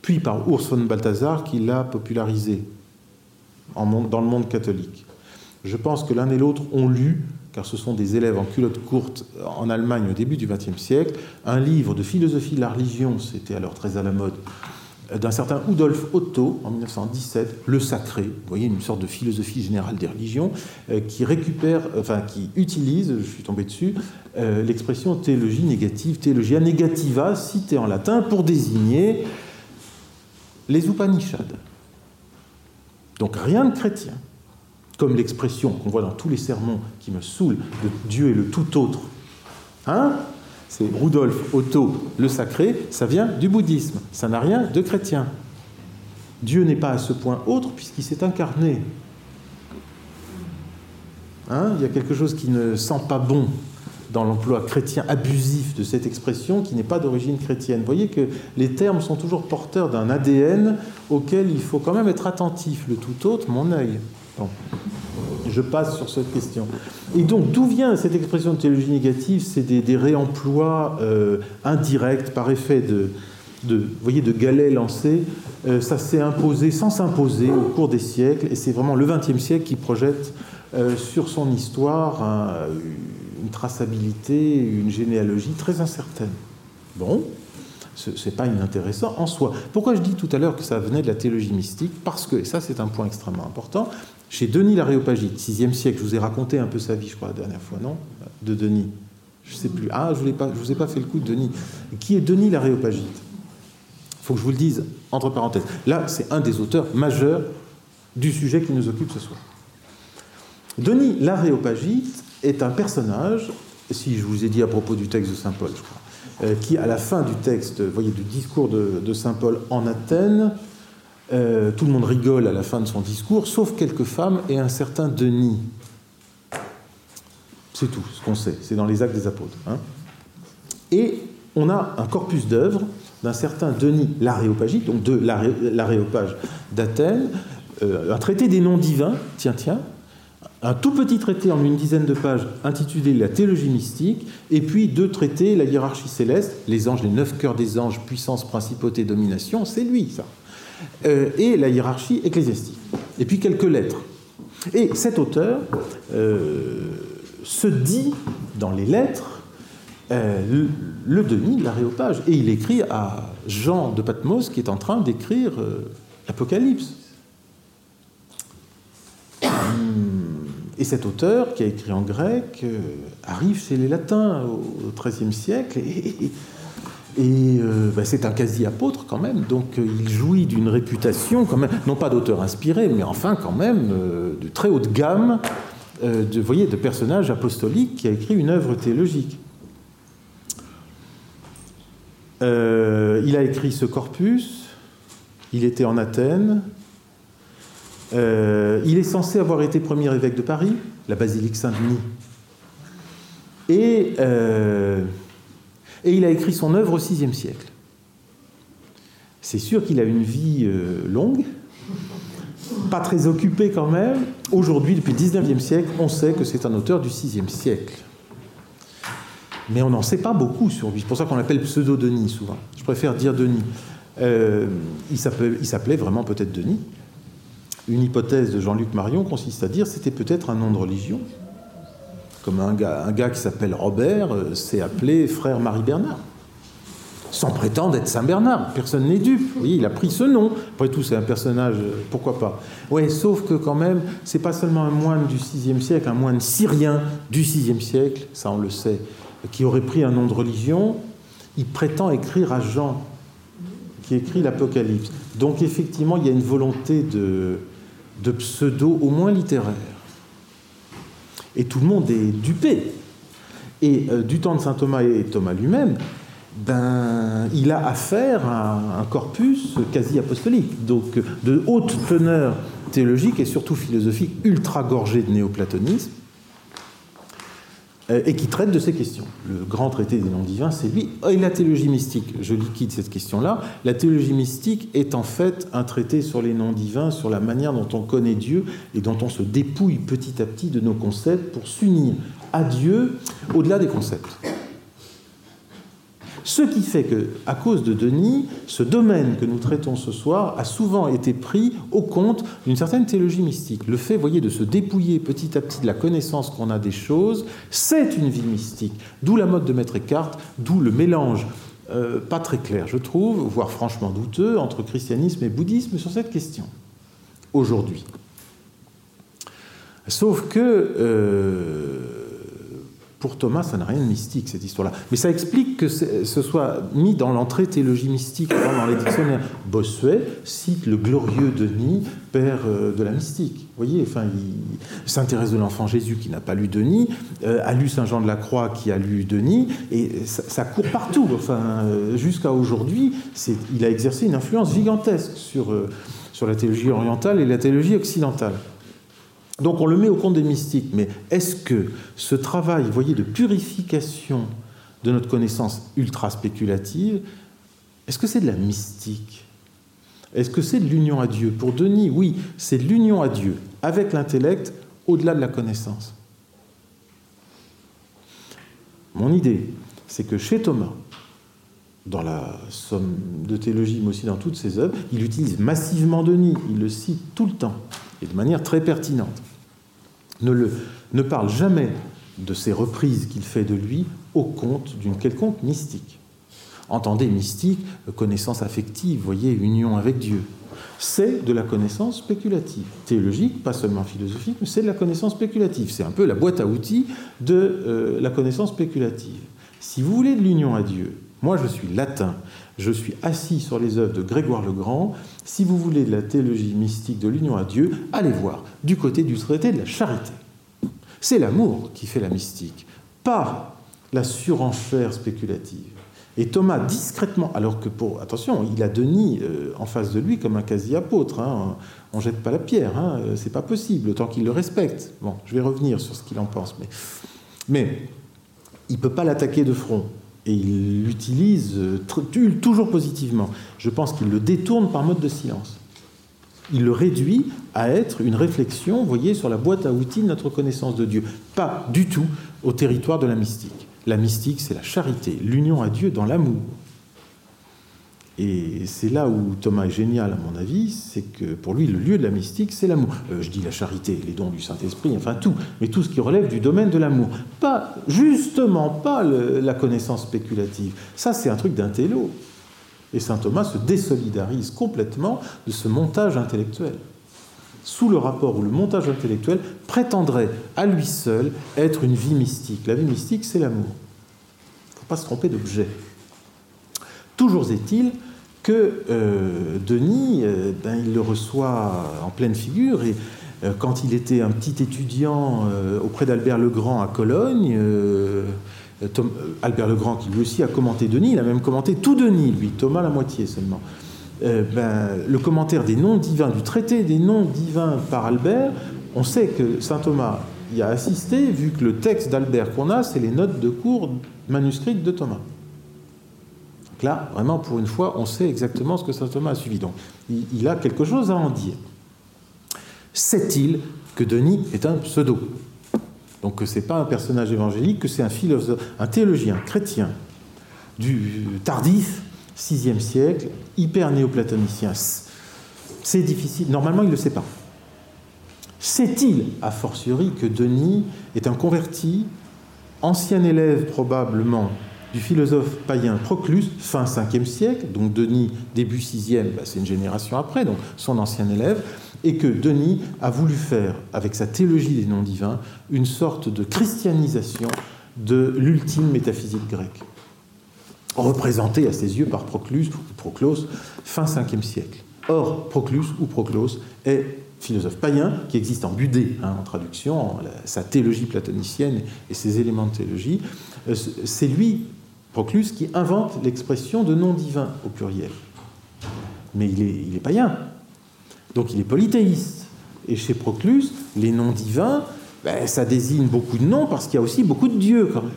puis par Urs von Balthasar qui l'a popularisé dans le monde catholique. Je pense que l'un et l'autre ont lu, car ce sont des élèves en culotte courte en Allemagne au début du XXe siècle, un livre de philosophie de la religion, c'était alors très à la mode, d'un certain Rudolf Otto en 1917, Le Sacré, vous voyez, une sorte de philosophie générale des religions, euh, qui récupère, enfin qui utilise, je suis tombé dessus, euh, l'expression théologie négative, théologia negativa, citée en latin, pour désigner les Upanishads. Donc rien de chrétien. Comme l'expression qu'on voit dans tous les sermons qui me saoulent de Dieu et le tout autre. Hein? C'est Rudolf Otto le sacré, ça vient du bouddhisme. Ça n'a rien de chrétien. Dieu n'est pas à ce point autre puisqu'il s'est incarné. Hein? Il y a quelque chose qui ne sent pas bon dans l'emploi chrétien abusif de cette expression qui n'est pas d'origine chrétienne. Vous voyez que les termes sont toujours porteurs d'un ADN auquel il faut quand même être attentif. Le tout autre, mon œil. Je passe sur cette question. Et donc, d'où vient cette expression de théologie négative? C'est des, réemplois euh, indirects par effet de, voyez, de galets lancés. Euh, ça s'est imposé sans s'imposer au cours des siècles, et c'est vraiment le XXe siècle qui projette euh, sur son histoire une traçabilité, une généalogie très incertaine. Bon, Ce n'est pas inintéressant en soi. Pourquoi je dis tout à l'heure que ça venait de la théologie mystique? Parce que, et ça c'est un point extrêmement important, chez Denis l'Aréopagite, 6e siècle, je vous ai raconté un peu sa vie, je crois, la dernière fois, non? De Denis. Je ne sais plus. Ah, je ne vous ai pas fait le coup de Denis. Qui est Denis l'Aréopagite Il faut que je vous le dise entre parenthèses. Là, c'est un des auteurs majeurs du sujet qui nous occupe ce soir. Denis l'Aréopagite est un personnage, si je vous ai dit à propos du texte de Saint Paul, je crois, euh, qui, à la fin du texte, voyez, du discours de, Saint Paul en Athènes, euh, tout le monde rigole à la fin de son discours, sauf quelques femmes et un certain Denis. C'est tout ce qu'on sait, c'est dans les actes des apôtres. Hein. Et on a un corpus d'œuvres d'un certain Denis l'Aréopagite, donc de l'Aréopage d'Athènes, euh, un traité des noms divins, tiens, tiens, un tout petit traité en une dizaine de pages intitulé La théologie mystique, et puis deux traités, la hiérarchie céleste, les anges, les neuf cœurs des anges, puissance, principauté, domination, c'est lui ça, euh, et la hiérarchie ecclésiastique, et puis quelques lettres. Et cet auteur euh, se dit dans les lettres euh, le, Denis de l'Aréopage, et il écrit à Jean de Patmos qui est en train d'écrire l'Apocalypse. Et cet auteur, qui a écrit en grec, arrive chez les latins au XIIIe siècle, et, euh, ben, c'est un quasi-apôtre quand même, donc euh, il jouit d'une réputation, quand même, non pas d'auteur inspiré, mais enfin quand même de très haute gamme, de, voyez, de personnage apostolique qui a écrit une œuvre théologique. il a écrit ce corpus, il était en Athènes, euh, il est censé avoir été premier évêque de Paris, la basilique Saint-Denis. Et, euh, et, il a écrit son œuvre au VIe siècle. C'est sûr qu'il a une vie euh, longue, pas très occupée quand même. Aujourd'hui, depuis le XIXe siècle, on sait que c'est un auteur du VIe siècle. Mais on n'en sait pas beaucoup sur lui. C'est pour ça qu'on l'appelle pseudo-Denis souvent. Je préfère dire Denis. il s'appelait vraiment peut-être Denis. Une hypothèse de Jean-Luc Marion consiste à dire c'était peut-être un nom de religion. Comme un gars, qui s'appelle Robert euh, s'est appelé frère Marie-Bernard. Sans prétendre être Saint-Bernard. Personne n'est dupe. Voyez, il a pris ce nom. Après tout, c'est un personnage, euh, pourquoi pas. Oui, sauf que quand même, c'est pas seulement un moine du VIe siècle, un moine syrien du VIe siècle, ça on le sait, qui aurait pris un nom de religion. Il prétend écrire à Jean, qui écrit l'Apocalypse. Donc effectivement, il y a une volonté de pseudo au moins littéraire. Et tout le monde est dupé. Et euh, du temps de saint Thomas et Thomas lui-même, ben, il a affaire à un corpus quasi apostolique, donc de haute teneur théologique et surtout philosophique, ultra gorgé de néoplatonisme, euh, et qui traite de ces questions. Le grand traité des noms divins, c'est lui. Et la théologie mystique, je liquide cette question-là. La théologie mystique est en fait un traité sur les noms divins, sur la manière dont on connaît Dieu et dont on se dépouille petit à petit de nos concepts pour s'unir à Dieu au-delà des concepts. Ce qui fait que, à cause de Denis, ce domaine que nous traitons ce soir a souvent été pris au compte d'une certaine théologie mystique. Le fait, voyez, de se dépouiller petit à petit de la connaissance qu'on a des choses, c'est une vie mystique. D'où la mode de Maître Eckhart, d'où le mélange euh, pas très clair, je trouve, voire franchement douteux, entre christianisme et bouddhisme sur cette question, aujourd'hui. Sauf que euh, pour Thomas, ça n'a rien de mystique, cette histoire-là. Mais ça explique que ce soit mis dans l'entrée théologie mystique dans les dictionnaires. Bossuet cite le glorieux Denis, père euh, de la mystique. Vous voyez, enfin, il s'intéresse de l'enfant Jésus qui n'a pas lu Denis, euh, a lu Saint Jean de la Croix qui a lu Denis, et ça, court partout. Enfin, euh, jusqu'à aujourd'hui, il a exercé une influence gigantesque sur, sur la théologie orientale et la théologie occidentale. Donc on le met au compte des mystiques, mais est-ce que ce travail, vous voyez, de purification de notre connaissance ultra spéculative, est-ce que c'est de la mystique? Est-ce que c'est de l'union à Dieu? Pour Denis, oui, c'est de l'union à Dieu, avec l'intellect, au-delà de la connaissance. Mon idée, c'est que chez Thomas, dans la somme de théologie, mais aussi dans toutes ses œuvres, il utilise massivement Denis, il le cite tout le temps, et de manière très pertinente ne, le, ne parle jamais de ces reprises qu'il fait de lui au compte d'une quelconque mystique. Entendez mystique, connaissance affective, voyez, union avec Dieu. C'est de la connaissance spéculative, théologique, pas seulement philosophique, mais c'est de la connaissance spéculative. C'est un peu la boîte à outils de euh, la connaissance spéculative. Si vous voulez de l'union à Dieu, moi je suis latin, je suis assis sur les œuvres de Grégoire le Grand. Si vous voulez de la théologie mystique de l'union à Dieu, allez voir du côté du traité de la charité. C'est l'amour qui fait la mystique, pas la surenchère spéculative. Et Thomas, discrètement, alors que pour. Attention, il a Denis euh, en face de lui comme un quasi-apôtre. Hein, on jette pas la pierre, hein, euh, c'est pas possible, autant qu'il le respecte. Bon, je vais revenir sur ce qu'il en pense. Mais il ne peut pas l'attaquer de front. Et il l'utilise euh, toujours positivement. Je pense qu'il le détourne par mode de silence. Il le réduit à être une réflexion, vous voyez, sur la boîte à outils de notre connaissance de Dieu. Pas du tout au territoire de la mystique. La mystique, c'est la charité, l'union à Dieu dans l'amour. Et c'est là où Thomas est génial, à mon avis, c'est que pour lui, le lieu de la mystique, c'est l'amour. Euh, je dis la charité, les dons du Saint-Esprit, enfin tout, mais tout ce qui relève du domaine de l'amour. Pas, justement, pas la connaissance spéculative. Ça, c'est un truc d'intello. Et saint Thomas se désolidarise complètement de ce montage intellectuel. Sous le rapport où le montage intellectuel prétendrait à lui seul être une vie mystique. La vie mystique, c'est l'amour. Il ne faut pas se tromper d'objet. Toujours est-il que euh, Denis, euh, ben, il le reçoit en pleine figure et euh, quand il était un petit étudiant auprès d'Albert le Grand à Cologne, Albert le Grand qui lui aussi a commenté Denis, il a même commenté tout Denis, lui, Thomas la moitié seulement. Ben, le commentaire des noms divins, du traité des noms divins par Albert, on sait que saint Thomas y a assisté, vu que le texte d'Albert qu'on a, c'est les notes de cours manuscrites de Thomas là, vraiment, pour une fois, on sait exactement ce que saint Thomas a suivi. Donc, il, a quelque chose à en dire. Sait-il que Denis est un pseudo? Donc, que ce n'est pas un personnage évangélique, que c'est un philosophe, un théologien chrétien du tardif, 6e siècle, hyper néoplatonicien. C'est difficile. Normalement, il ne le sait pas. Sait-il, a fortiori, que Denis est un converti, ancien élève probablement du philosophe païen Proclus, fin 5e siècle, donc Denis, début 6e, bah, c'est une génération après, donc son ancien élève, et que Denis a voulu faire, avec sa théologie des noms divins, une sorte de christianisation de l'ultime métaphysique grecque, représentée à ses yeux par Proclus ou Proclos, fin 5e siècle. Or, Proclus ou Proclos est philosophe païen qui existe en Budé, hein, en traduction, sa théologie platonicienne et ses éléments de théologie. Euh, c'est lui Proclus qui invente l'expression de nom divin au pluriel. Mais il est, païen, donc il est polythéiste. Et chez Proclus, les noms divins, ben, ça désigne beaucoup de noms parce qu'il y a aussi beaucoup de dieux quand même.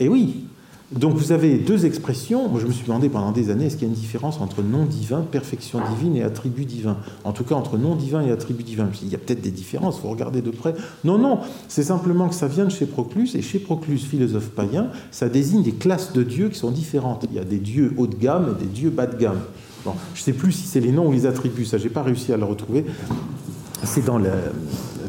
Et oui, donc vous avez deux expressions. Moi, je me suis demandé pendant des années, est-ce qu'il y a une différence entre nom divin, perfection divine et attribut divin? En tout cas, entre nom divin et attribut divin. Il y a peut-être des différences, il faut regarder de près. Non, non, c'est simplement que ça vient de chez Proclus, et chez Proclus, philosophe païen, ça désigne des classes de dieux qui sont différentes. Il y a des dieux haut de gamme et des dieux bas de gamme. Bon, je ne sais plus si c'est les noms ou les attributs, ça, j'ai pas réussi à le retrouver. C'est dans la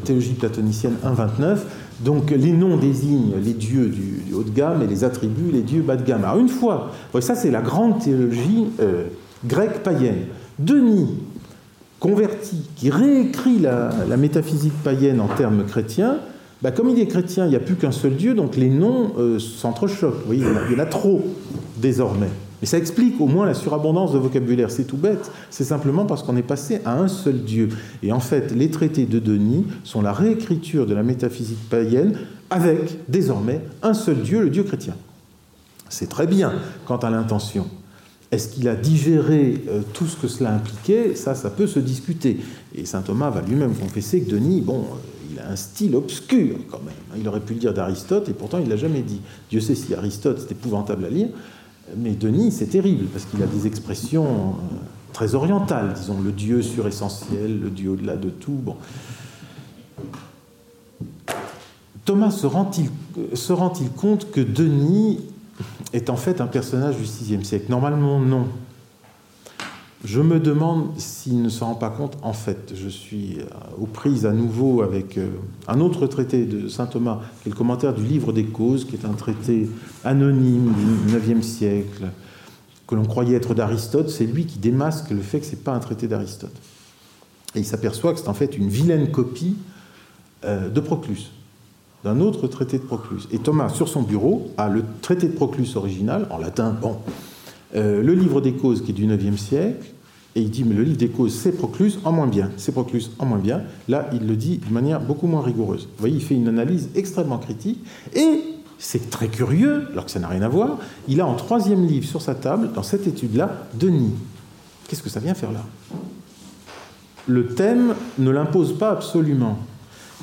théologie platonicienne 1.29. Donc les noms désignent les dieux du, haut de gamme et les attributs les dieux bas de gamme. Alors une fois, ça c'est la grande théologie euh, grecque païenne. Denis, converti, qui réécrit la, métaphysique païenne en termes chrétiens, bah, comme il est chrétien, il n'y a plus qu'un seul Dieu, donc les noms euh, s'entrechoquent. il y en a trop désormais. Et ça explique au moins la surabondance de vocabulaire. C'est tout bête. C'est simplement parce qu'on est passé à un seul Dieu. Et en fait, les traités de Denis sont la réécriture de la métaphysique païenne avec désormais un seul Dieu, le Dieu chrétien. C'est très bien quant à l'intention. Est-ce qu'il a digéré euh, tout ce que cela impliquait? Ça, ça peut se discuter. Et saint Thomas va lui-même confesser que Denis, bon, euh, il a un style obscur quand même. Il aurait pu le dire d'Aristote et pourtant il ne l'a jamais dit. Dieu sait si Aristote, c'est épouvantable à lire, mais Denis, c'est terrible, parce qu'il a des expressions euh, très orientales, disons, le Dieu suressentiel, le Dieu au-delà de tout. Bon. Thomas se rend-il rend compte que Denis est en fait un personnage du VIe siècle? Normalement, non. Je me demande s'il ne s'en rend pas compte. En fait, je suis euh, aux prises à nouveau avec euh, un autre traité de saint Thomas, qui est le commentaire du Livre des Causes, qui est un traité anonyme du IXe siècle, que l'on croyait être d'Aristote. C'est lui qui démasque le fait que ce n'est pas un traité d'Aristote. Et il s'aperçoit que c'est en fait une vilaine copie euh, de Proclus, d'un autre traité de Proclus. Et Thomas, sur son bureau, a le traité de Proclus original, en latin, bon, le livre des causes qui est du IXe siècle, et il dit, mais le livre des causes, c'est Proclus en moins bien, c'est Proclus en moins bien. Là, il le dit de manière beaucoup moins rigoureuse. Vous voyez, il fait une analyse extrêmement critique. Et c'est très curieux, alors que ça n'a rien à voir, il a en troisième livre sur sa table, dans cette étude-là, Denis. Qu'est-ce que ça vient faire là? Le thème ne l'impose pas absolument.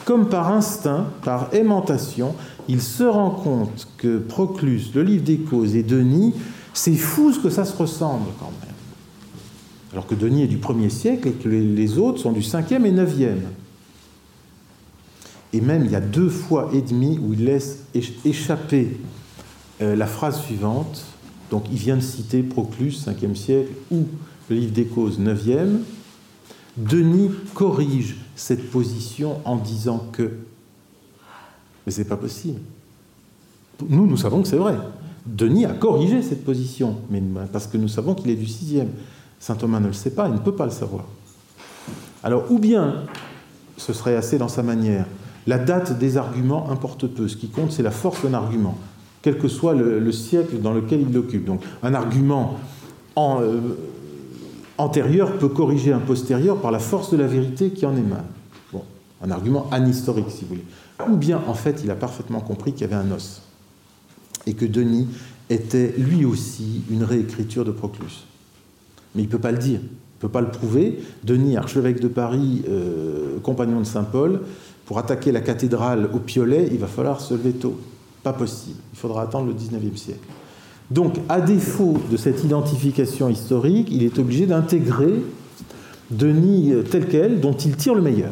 Comme par instinct, par aimantation, il se rend compte que Proclus, le livre des causes et Denis, c'est fou ce que ça se ressemble quand même alors que Denis est du 1er siècle et que les autres sont du 5e et 9e. Et même il y a deux fois et demi où il laisse échapper euh, la phrase suivante. Donc il vient de citer Proclus, 5e siècle, ou le livre des causes, 9e. Denis corrige cette position en disant que. Mais ce n'est pas possible. Nous, nous savons que c'est vrai. Denis a corrigé cette position, mais parce que nous savons qu'il est du 6e. Saint Thomas ne le sait pas, il ne peut pas le savoir. Alors, ou bien, ce serait assez dans sa manière, la date des arguments importe peu. Ce qui compte, c'est la force d'un argument, quel que soit le, siècle dans lequel il l'occupe. Donc, un argument euh, antérieur peut corriger un postérieur par la force de la vérité qui en émane. Bon, un argument anhistorique, si vous voulez. Ou bien, en fait, il a parfaitement compris qu'il y avait un os. Et que Denis était lui aussi une réécriture de Proclus mais il ne peut pas le dire, il ne peut pas le prouver. Denis, archevêque de Paris, euh, compagnon de Saint Paul, pour attaquer la cathédrale au piolet, il va falloir se lever tôt. Pas possible. Il faudra attendre le 19e siècle. Donc, à défaut de cette identification historique, il est obligé d'intégrer Denis euh, tel quel, dont il tire le meilleur.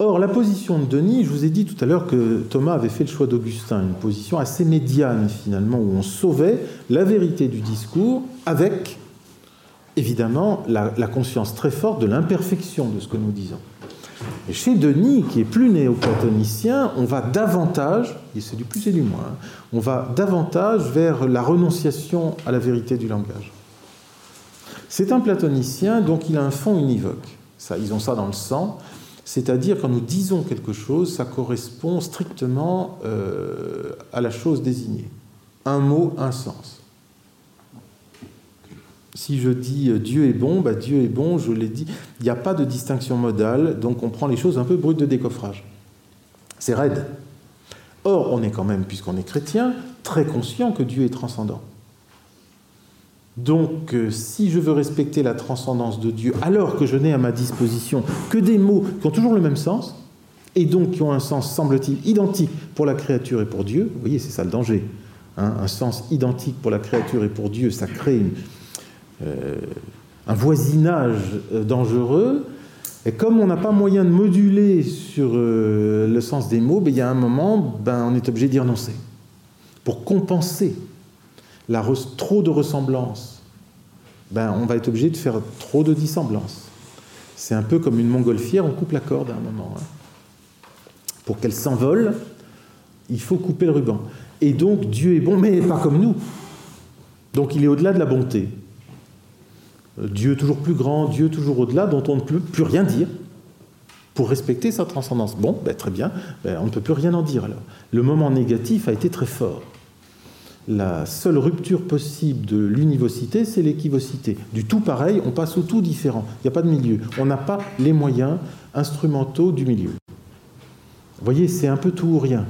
Or, la position de Denis, je vous ai dit tout à l'heure que Thomas avait fait le choix d'Augustin, une position assez médiane finalement, où on sauvait la vérité du discours avec évidemment la, conscience très forte de l'imperfection de ce que nous disons. Et chez Denis, qui est plus néoplatonicien, on va davantage, et c'est du plus et du moins, hein, on va davantage vers la renonciation à la vérité du langage. C'est un platonicien, donc il a un fond univoque. Ça, ils ont ça dans le sang. C'est-à-dire, quand nous disons quelque chose, ça correspond strictement euh, à la chose désignée. Un mot, un sens. Si je dis euh, Dieu est bon, bah Dieu est bon, je l'ai dit, il n'y a pas de distinction modale, donc on prend les choses un peu brutes de décoffrage. C'est raide. Or, on est quand même, puisqu'on est chrétien, très conscient que Dieu est transcendant. Donc, euh, si je veux respecter la transcendance de Dieu, alors que je n'ai à ma disposition que des mots qui ont toujours le même sens, et donc qui ont un sens, semble-t-il, identique pour la créature et pour Dieu, vous voyez, c'est ça le danger. Hein, un sens identique pour la créature et pour Dieu, ça crée euh, un voisinage euh, dangereux. Et comme on n'a pas moyen de moduler sur le sens des mots, ben, il y a un moment, ben, on est obligé d'y renoncer. Pour compenser la trop de ressemblance, ben, on va être obligé de faire trop de dissemblance. C'est un peu comme une montgolfière, on coupe la corde à un moment. Hein. Pour qu'elle s'envole, il faut couper le ruban. Et donc Dieu est bon, mais pas comme nous. Donc il est au-delà de la bonté. Dieu toujours plus grand, Dieu toujours au-delà, dont on ne peut plus rien dire pour respecter sa transcendance. Bon, ben, très bien, ben, on ne peut plus rien en dire alors. Le moment négatif a été très fort. La seule rupture possible de l'univocité, c'est l'équivocité. Du tout pareil, on passe au tout différent. Il n'y a pas de milieu. On n'a pas les moyens instrumentaux du milieu. Vous voyez, c'est un peu tout ou rien.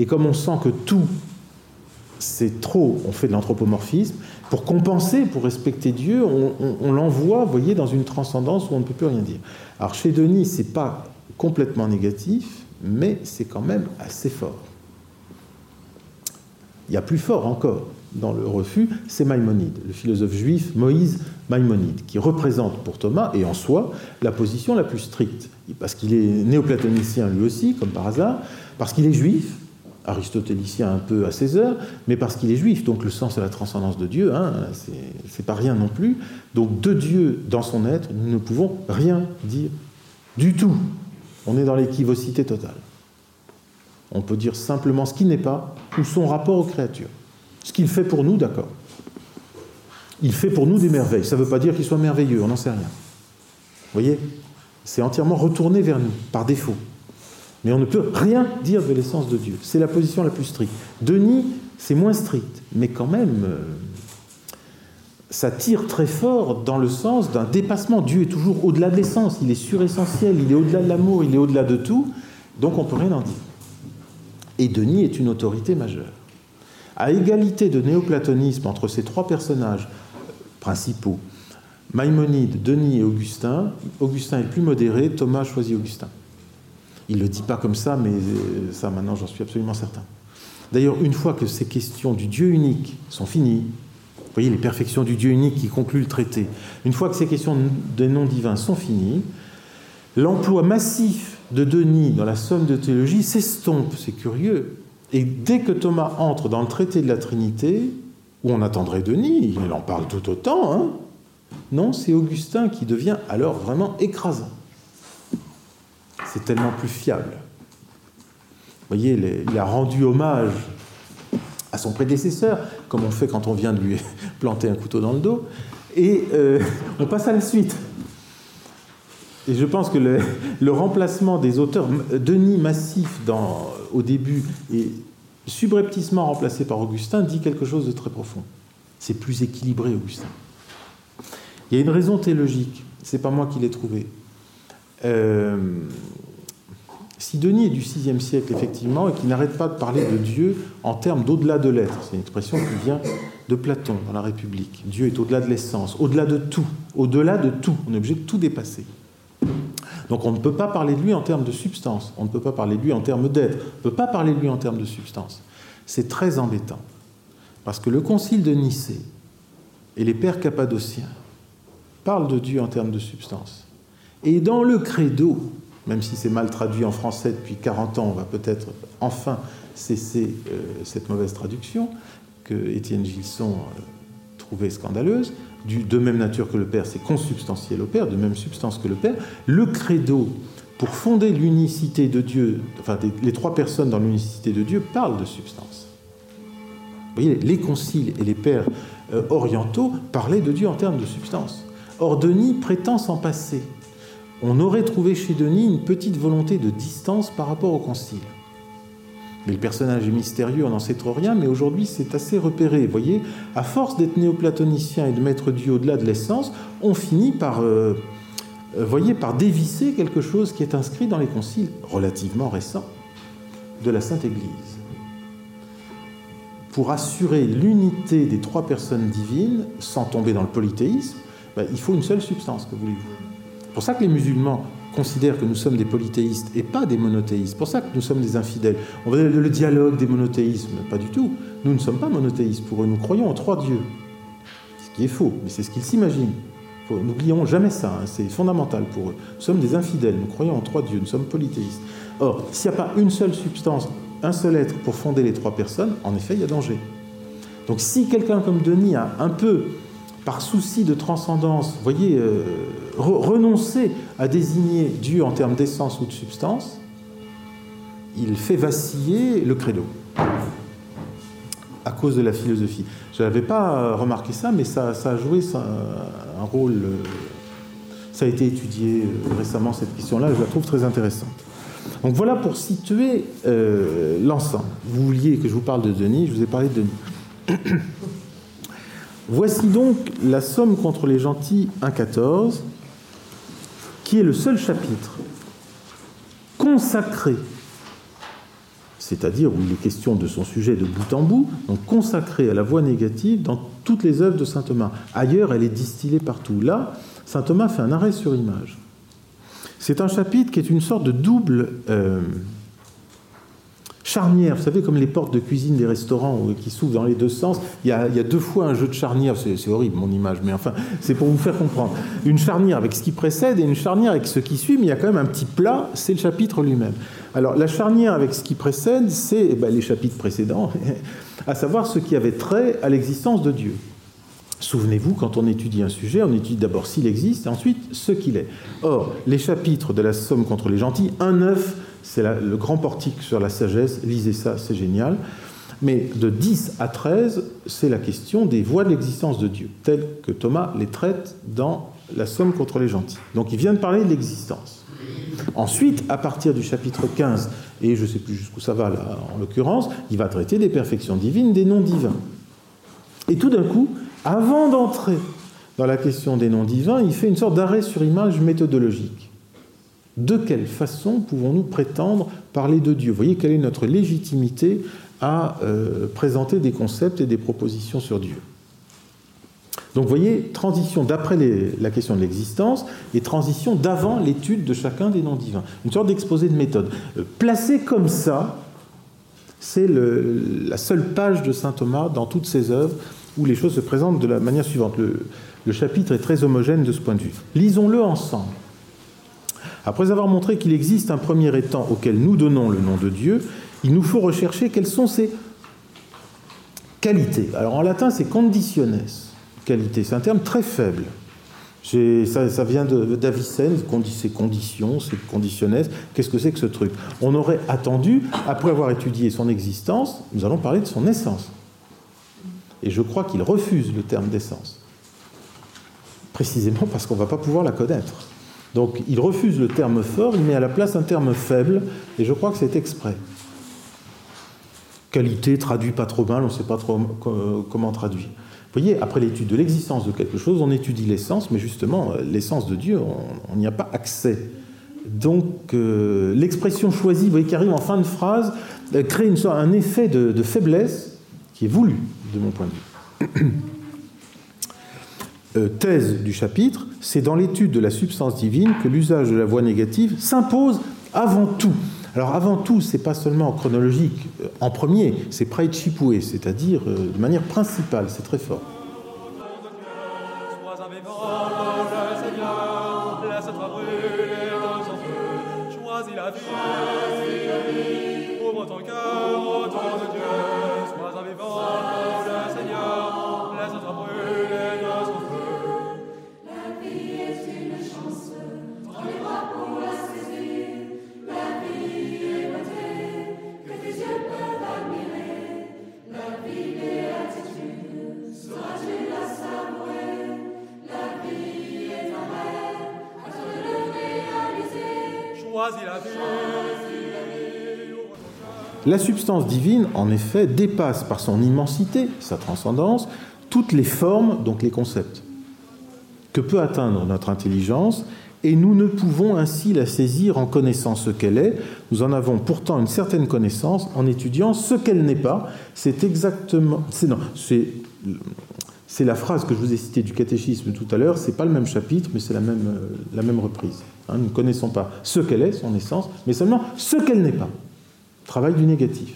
Et comme on sent que tout, c'est trop, on fait de l'anthropomorphisme, pour compenser, pour respecter Dieu, on, l'envoie, voyez, dans une transcendance où on ne peut plus rien dire. Alors chez Denis, c'est pas complètement négatif, mais c'est quand même assez fort. Il y a plus fort encore dans le refus, c'est Maïmonide, le philosophe juif Moïse Maïmonide, qui représente pour Thomas, et en soi, la position la plus stricte, parce qu'il est néoplatonicien lui aussi, comme par hasard, parce qu'il est juif, aristotélicien un peu à ses heures, mais parce qu'il est juif, donc le sens de la transcendance de Dieu, hein, c'est pas rien non plus. Donc de Dieu dans son être, nous ne pouvons rien dire du tout. On est dans l'équivocité totale. On peut dire simplement ce qui n'est pas ou son rapport aux créatures. Ce qu'il fait pour nous, d'accord. Il fait pour nous des merveilles. Ça ne veut pas dire qu'il soit merveilleux, on n'en sait rien. Vous voyez? C'est entièrement retourné vers nous, par défaut. Mais on ne peut rien dire de l'essence de Dieu. C'est la position la plus stricte. Denis, c'est moins strict, mais quand même, euh, ça tire très fort dans le sens d'un dépassement. Dieu est toujours au-delà de l'essence, il est suressentiel, il est au-delà de l'amour, il est au-delà de tout, donc on ne peut rien en dire. Et Denis est une autorité majeure. À égalité de néoplatonisme entre ces trois personnages principaux, Maïmonide, Denis et Augustin, Augustin est plus modéré, Thomas choisit Augustin. Il ne le dit pas comme ça, mais euh, ça maintenant j'en suis absolument certain. D'ailleurs, une fois que ces questions du Dieu unique sont finies, vous voyez les perfections du Dieu unique qui conclut le traité, une fois que ces questions des noms divins sont finies, l'emploi massif de Denis dans la somme de théologie s'estompe, c'est curieux. Et dès que Thomas entre dans le traité de la Trinité, où on attendrait Denis, il en parle tout autant, hein, non, c'est Augustin qui devient alors vraiment écrasant c'est tellement plus fiable. Vous voyez, il a rendu hommage à son prédécesseur, comme on fait quand on vient de lui planter un couteau dans le dos, et euh, on passe à la suite. Et je pense que le, remplacement des auteurs, Denis Massif au début et subrepticement remplacé par Augustin, dit quelque chose de très profond. C'est plus équilibré, Augustin. Il y a une raison théologique, c'est pas moi qui l'ai trouvée. Euh, si Denis est du VIe siècle, effectivement, et qu'il n'arrête pas de parler de Dieu en termes d'au-delà de l'être, c'est une expression qui vient de Platon dans la République. Dieu est au-delà de l'essence, au-delà de tout, au-delà de tout. On est obligé de tout dépasser. Donc on ne peut pas parler de lui en termes de substance, on ne peut pas parler de lui en termes d'être, on ne peut pas parler de lui en termes de substance. C'est très embêtant, parce que le concile de Nicée et les pères cappadociens parlent de Dieu en termes de substance. Et dans le credo, même si c'est mal traduit en français depuis 40 ans, on va peut-être enfin cesser euh, cette mauvaise traduction que Étienne Gilson euh, trouvait scandaleuse. De même nature que le Père, c'est consubstantiel au Père, de même substance que le Père. Le credo, pour fonder l'unicité de Dieu, enfin les trois personnes dans l'unicité de Dieu parlent de substance. Vous voyez, les conciles et les pères euh, orientaux parlaient de Dieu en termes de substance. Or, Denis prétend s'en passer on aurait trouvé chez Denis une petite volonté de distance par rapport au concile. Mais le personnage est mystérieux, on n'en sait trop rien, mais aujourd'hui c'est assez repéré. Vous voyez, à force d'être néoplatonicien et de mettre Dieu au-delà de l'essence, on finit par, euh, euh, voyez, par dévisser quelque chose qui est inscrit dans les conciles relativement récents de la Sainte Église. Pour assurer l'unité des trois personnes divines, sans tomber dans le polythéisme, ben, il faut une seule substance, que voulez-vous? Pour ça que les musulmans considèrent que nous sommes des polythéistes et pas des monothéistes. C'est pour ça que nous sommes des infidèles. On va dire le dialogue des monothéismes. Pas du tout. Nous ne sommes pas monothéistes pour eux. Nous croyons en trois dieux. Ce qui est faux, mais c'est ce qu'ils s'imaginent. N'oublions jamais ça, hein. c'est fondamental pour eux. Nous sommes des infidèles, nous croyons en trois dieux, nous sommes polythéistes. Or, s'il n'y a pas une seule substance, un seul être pour fonder les trois personnes, en effet, il y a danger. Donc si quelqu'un comme Denis a un peu par souci de transcendance, voyez, euh, renoncer à désigner Dieu en termes d'essence ou de substance, il fait vaciller le credo à cause de la philosophie. Je n'avais pas remarqué ça, mais ça, a joué un rôle. Euh, ça a été étudié euh, récemment, cette question-là, je la trouve très intéressante. Donc voilà pour situer l'ensemble. Vous vouliez que je vous parle de Denis, je vous ai parlé de Denis. Voici donc la somme contre les gentils 1.14, qui est le seul chapitre consacré, c'est-à-dire où il est question de son sujet de bout en bout, donc consacré à la voix négative dans toutes les œuvres de saint Thomas. Ailleurs, elle est distillée partout. Là, saint Thomas fait un arrêt sur image. C'est un chapitre qui est une sorte de double euh, charnière, vous savez, comme les portes de cuisine des restaurants qui s'ouvrent dans les deux sens, il y, a, deux fois un jeu de charnière, c'est horrible mon image, mais enfin, c'est pour vous faire comprendre. Une charnière avec ce qui précède et une charnière avec ce qui suit, mais il y a quand même un petit plat, c'est le chapitre lui-même. Alors la charnière avec ce qui précède, c'est eh ben, les chapitres précédents, à savoir ce qui avait trait à l'existence de Dieu. Souvenez-vous, quand on étudie un sujet, on étudie d'abord s'il existe et ensuite ce qu'il est. Or, les chapitres de la Somme contre les gentils, 1-9, c'est le grand portique sur la sagesse, lisez ça, c'est génial. Mais de 10 à 13, c'est la question des voies de l'existence de Dieu, telles que Thomas les traite dans la Somme contre les gentils. Donc il vient de parler de l'existence. Ensuite, à partir du chapitre 15, et je ne sais plus jusqu'où ça va là en l'occurrence, il va traiter des perfections divines, des noms divins. Et tout d'un coup, avant d'entrer dans la question des noms divins, il fait une sorte d'arrêt sur image méthodologique. De quelle façon pouvons-nous prétendre parler de Dieu? Vous voyez quelle est notre légitimité à euh, présenter des concepts et des propositions sur Dieu. Donc vous voyez, transition d'après la question de l'existence et transition d'avant l'étude de chacun des noms divins. Une sorte d'exposé de méthode. Euh, placé comme ça, c'est la seule page de Saint Thomas dans toutes ses œuvres où les choses se présentent de la manière suivante. le chapitre est très homogène de ce point de vue. Lisons-le ensemble. Après avoir montré qu'il existe un premier étang auquel nous donnons le nom de Dieu, il nous faut rechercher quelles sont ses qualités. Alors en latin, c'est conditiones, qualité. C'est un terme très faible. Ça, vient d'Avicenne, c'est conditions, c'est conditionnes. Qu'est-ce que c'est que ce truc? On aurait attendu, après avoir étudié son existence, nous allons parler de son essence. Et je crois qu'il refuse le terme d'essence. Précisément parce qu'on ne va pas pouvoir la connaître. Donc il refuse le terme fort, il met à la place un terme faible, et je crois que c'est exprès qualité traduit pas trop mal, on ne sait pas trop comment traduire. Vous voyez, après l'étude de l'existence de quelque chose, on étudie l'essence, mais justement, euh, l'essence de Dieu, on n'y a pas accès. Donc, euh, l'expression choisie, vous voyez, qui arrive en fin de phrase, euh, crée un effet de, faiblesse qui est voulu, de mon point de vue. thèse du chapitre, c'est dans l'étude de la substance divine que l'usage de la voix négative s'impose avant tout. Alors avant tout, c'est pas seulement chronologique, euh, en premier, c'est praechipue, c'est-à-dire euh, de manière principale, c'est très fort. La substance divine, en effet, dépasse par son immensité, sa transcendance, toutes les formes, donc les concepts, que peut atteindre notre intelligence, et nous ne pouvons ainsi la saisir en connaissant ce qu'elle est. Nous en avons pourtant une certaine connaissance en étudiant ce qu'elle n'est pas. C'est exactement. C'est, non, la phrase que je vous ai citée du catéchisme tout à l'heure. C'est pas le même chapitre, mais c'est la même, euh, reprise. Hein, nous ne connaissons pas ce qu'elle est, son essence, mais seulement ce qu'elle n'est pas. Travail du négatif.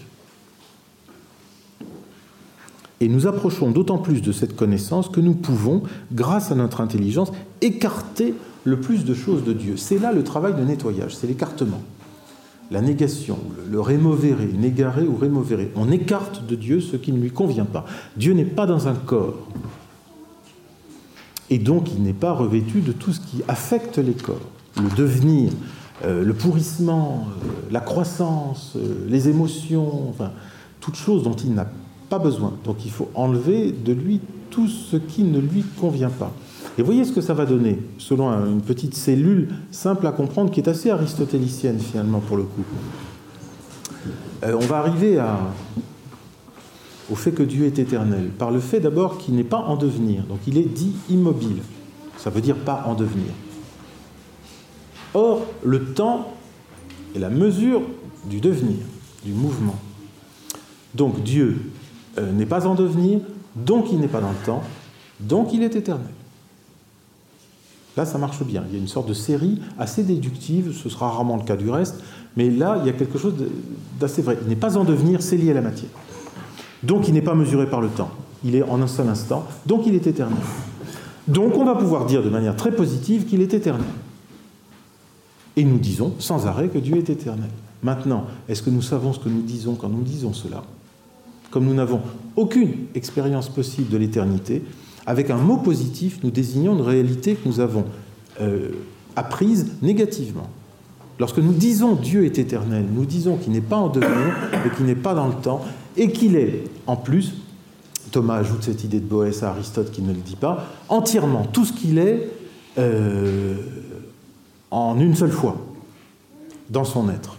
Et nous approchons d'autant plus de cette connaissance que nous pouvons, grâce à notre intelligence, écarter le plus de choses de Dieu. C'est là le travail de nettoyage, c'est l'écartement. La négation, le rémovere, négarer ou rémovere. On écarte de Dieu ce qui ne lui convient pas. Dieu n'est pas dans un corps. Et donc il n'est pas revêtu de tout ce qui affecte les corps. Le devenir, euh, le pourrissement, euh, la croissance, euh, les émotions, enfin, toutes choses dont il n'a pas besoin. Donc il faut enlever de lui tout ce qui ne lui convient pas. Et voyez ce que ça va donner, selon une petite cellule simple à comprendre, qui est assez aristotélicienne finalement pour le coup. on va arriver au fait que Dieu est éternel, par le fait d'abord qu'il n'est pas en devenir, donc il est dit immobile. Ça veut dire pas en devenir. Or, le temps est la mesure du devenir, du mouvement. Donc Dieu euh, n'est pas en devenir, donc il n'est pas dans le temps, donc il est éternel. Là, ça marche bien. Il y a une sorte de série assez déductive, ce sera rarement le cas du reste, mais là, il y a quelque chose d'assez vrai. Il n'est pas en devenir, c'est lié à la matière. Donc il n'est pas mesuré par le temps. Il est en un seul instant, donc il est éternel. Donc on va pouvoir dire de manière très positive qu'il est éternel. Et nous disons sans arrêt que Dieu est éternel. Maintenant, est-ce que nous savons ce que nous disons quand nous disons cela? Comme nous n'avons aucune expérience possible de l'éternité, avec un mot positif, nous désignons une réalité que nous avons euh, apprise négativement. Lorsque nous disons Dieu est éternel, nous disons qu'il n'est pas en devenir et qu'il n'est pas dans le temps et qu'il est, en plus, Thomas ajoute cette idée de Boès à Aristote qui ne le dit pas, entièrement tout ce qu'il est euh, en une seule fois, dans son être.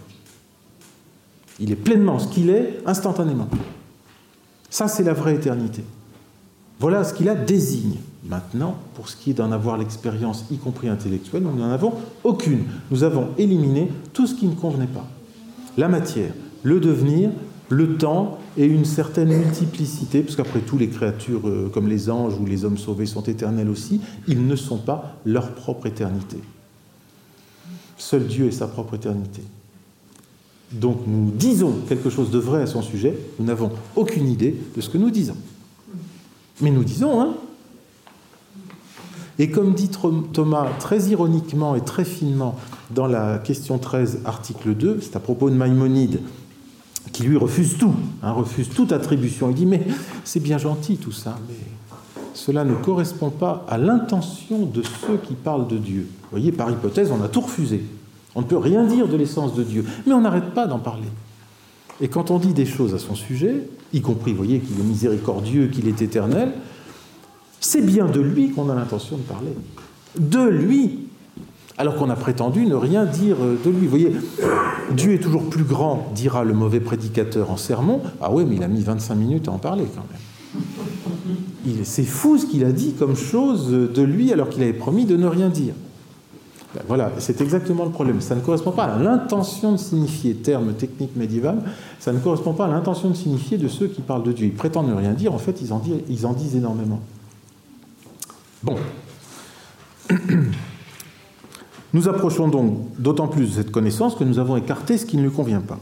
Il est pleinement ce qu'il est instantanément. Ça, c'est la vraie éternité. Voilà ce qu'il a désigne. Maintenant, pour ce qui est d'en avoir l'expérience, y compris intellectuelle, nous n'en avons aucune. Nous avons éliminé tout ce qui ne convenait pas. La matière, le devenir, le temps et une certaine multiplicité, parce qu'après tout, les créatures euh, comme les anges ou les hommes sauvés sont éternels aussi, ils ne sont pas leur propre éternité. Seul Dieu est sa propre éternité. Donc nous disons quelque chose de vrai à son sujet, nous n'avons aucune idée de ce que nous disons. Mais nous disons, hein Et comme dit Thomas très ironiquement et très finement dans la question 13, article 2, c'est à propos de Maïmonide, qui lui refuse tout, hein, refuse toute attribution. Il dit, mais c'est bien gentil tout ça, mais cela ne correspond pas à l'intention de ceux qui parlent de Dieu. Vous voyez, par hypothèse, on a tout refusé. On ne peut rien dire de l'essence de Dieu, mais on n'arrête pas d'en parler. Et quand on dit des choses à son sujet, y compris, vous voyez, qu'il est miséricordieux, qu'il est éternel, c'est bien de lui qu'on a l'intention de parler. De lui, alors qu'on a prétendu ne rien dire de lui. Vous voyez, Dieu est toujours plus grand, dira le mauvais prédicateur en sermon. Ah oui, mais il a mis 25 minutes à en parler quand même. C'est fou ce qu'il a dit comme chose de lui alors qu'il avait promis de ne rien dire. Ben voilà, c'est exactement le problème. Ça ne correspond pas à l'intention de signifier, terme technique médiéval, ça ne correspond pas à l'intention de signifier de ceux qui parlent de Dieu. Ils prétendent ne rien dire, en fait, ils en disent, ils en disent énormément. Bon. Nous approchons donc d'autant plus de cette connaissance que nous avons écarté ce qui ne lui convient pas.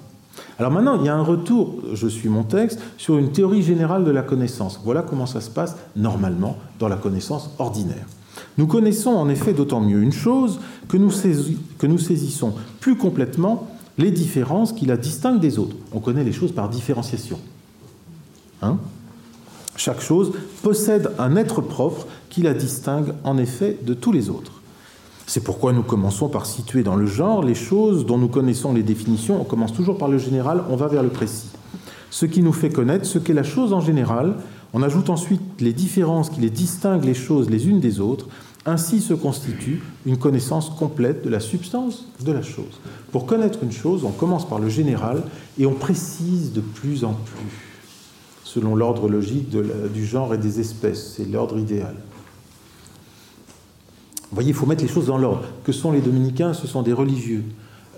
Alors maintenant, il y a un retour, je suis mon texte, sur une théorie générale de la connaissance. Voilà comment ça se passe normalement dans la connaissance ordinaire. Nous connaissons en effet d'autant mieux une chose que nous, saisissons plus complètement les différences qui la distinguent des autres. On connaît les choses par différenciation. Hein? Chaque chose possède un être propre qui la distingue en effet de tous les autres. C'est pourquoi nous commençons par situer dans le genre les choses dont nous connaissons les définitions. On commence toujours par le général, on va vers le précis. Ce qui nous fait connaître ce qu'est la chose en général, on ajoute ensuite les différences qui les distinguent les choses les unes des autres. Ainsi se constitue une connaissance complète de la substance de la chose. Pour connaître une chose, on commence par le général et on précise de plus en plus, selon l'ordre logique du genre et des espèces. C'est l'ordre idéal. Vous voyez, il faut mettre les choses dans l'ordre. Que sont les dominicains? Ce sont des religieux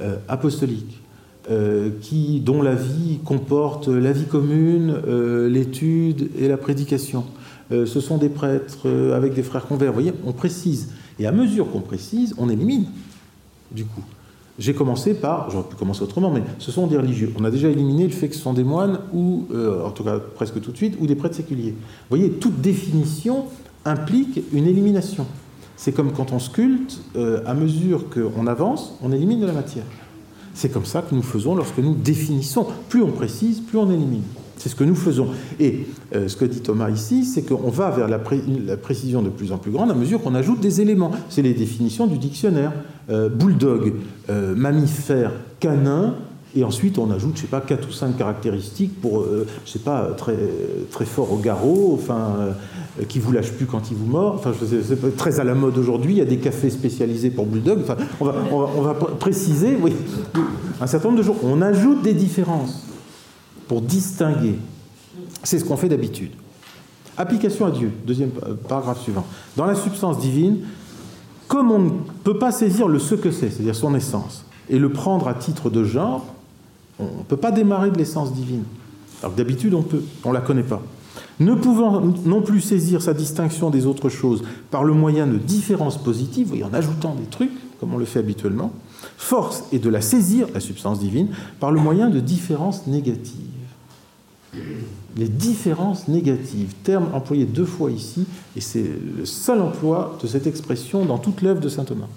euh, apostoliques euh, qui, dont la vie comporte la vie commune, euh, l'étude et la prédication. Ce sont des prêtres avec des frères convers. Vous voyez, on précise. Et à mesure qu'on précise, on élimine, du coup. J'ai commencé par, j'aurais pu commencer autrement, mais ce sont des religieux. On a déjà éliminé le fait que ce sont des moines, ou, en tout cas presque tout de suite, ou des prêtres séculiers. Vous voyez, toute définition implique une élimination. C'est comme quand on sculpte, à mesure qu'on avance, on élimine de la matière. C'est comme ça que nous faisons lorsque nous définissons. Plus on précise, plus on élimine. C'est ce que nous faisons. Et euh, ce que dit Thomas ici, c'est qu'on va vers la, précision de plus en plus grande à mesure qu'on ajoute des éléments. C'est les définitions du dictionnaire. Euh, bulldog, euh, mammifère, canin, et ensuite, on ajoute, je sais pas, quatre ou cinq caractéristiques pour, je sais pas, très, très fort au garrot, enfin, qui vous lâche plus quand il vous mord. Enfin, c'est très à la mode aujourd'hui. Il y a des cafés spécialisés pour bulldog. Enfin, on va, on va, préciser, oui, un certain nombre de jours. On ajoute des différences pour distinguer. C'est ce qu'on fait d'habitude. Application à Dieu, deuxième paragraphe suivant. Dans la substance divine, comme on ne peut pas saisir le ce que c'est, c'est-à-dire son essence, et le prendre à titre de genre, on ne peut pas démarrer de l'essence divine. Alors d'habitude, on peut, on ne la connaît pas. Ne pouvant non plus saisir sa distinction des autres choses par le moyen de différences positives, en ajoutant des trucs, comme on le fait habituellement, force est de la saisir, la substance divine, par le moyen de différences négatives. Les différences négatives, terme employé deux fois ici, et c'est le seul emploi de cette expression dans toute l'œuvre de saint Thomas.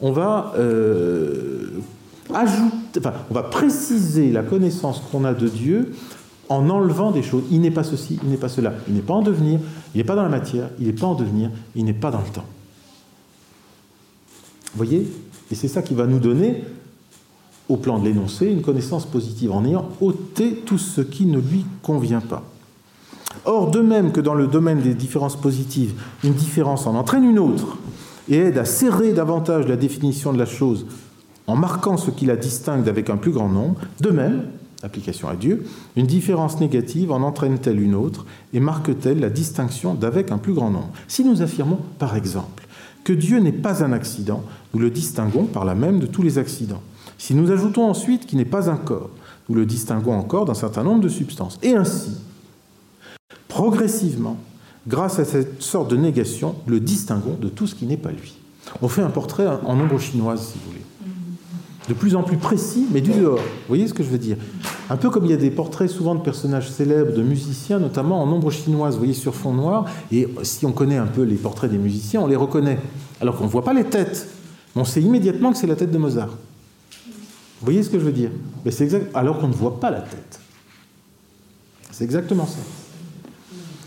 On va euh, ajouter on va préciser la connaissance qu'on a de Dieu en enlevant des choses. Il n'est pas ceci, il n'est pas cela. Il n'est pas en devenir, il n'est pas dans la matière, il n'est pas en devenir, il n'est pas dans le temps. Vous voyez? Et c'est ça qui va nous donner, au plan de l'énoncé, une connaissance positive, en ayant ôté tout ce qui ne lui convient pas. Or, de même que dans le domaine des différences positives, une différence en entraîne une autre et aide à serrer davantage la définition de la chose en marquant ce qui la distingue d'avec un plus grand nombre, de même, application à Dieu, une différence négative en entraîne-t-elle une autre et marque-t-elle la distinction d'avec un plus grand nombre? Si nous affirmons, par exemple, que Dieu n'est pas un accident, nous le distinguons par la même de tous les accidents. Si nous ajoutons ensuite qu'il n'est pas un corps, nous le distinguons encore d'un certain nombre de substances. Et ainsi, progressivement, grâce à cette sorte de négation, le distinguons de tout ce qui n'est pas lui. On fait un portrait en nombre chinoise, si vous voulez de plus en plus précis, mais du dehors. Vous voyez ce que je veux dire? Un peu comme il y a des portraits souvent de personnages célèbres, de musiciens, notamment en ombre chinoise, vous voyez, sur fond noir, et si on connaît un peu les portraits des musiciens, on les reconnaît, alors qu'on ne voit pas les têtes. On sait immédiatement que c'est la tête de Mozart. Vous voyez ce que je veux dire? Mais exact... Alors qu'on ne voit pas la tête. C'est exactement ça.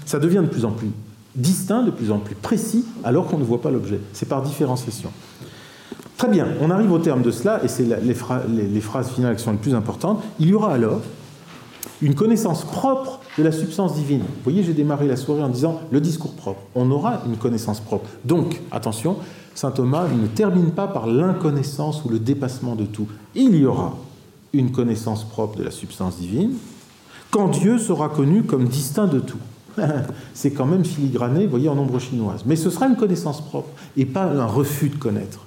Ça devient de plus en plus distinct, de plus en plus précis, alors qu'on ne voit pas l'objet. C'est par différenciation. Très bien, on arrive au terme de cela, et c'est les, phrases finales qui sont les plus importantes. Il y aura alors une connaissance propre de la substance divine. Vous voyez, j'ai démarré la soirée en disant le discours propre. On aura une connaissance propre. Donc, attention, saint Thomas ne termine pas par l'inconnaissance ou le dépassement de tout. Il y aura une connaissance propre de la substance divine quand Dieu sera connu comme distinct de tout. C'est quand même filigrané, vous voyez, en ombre chinoise. Mais ce sera une connaissance propre et pas un refus de connaître.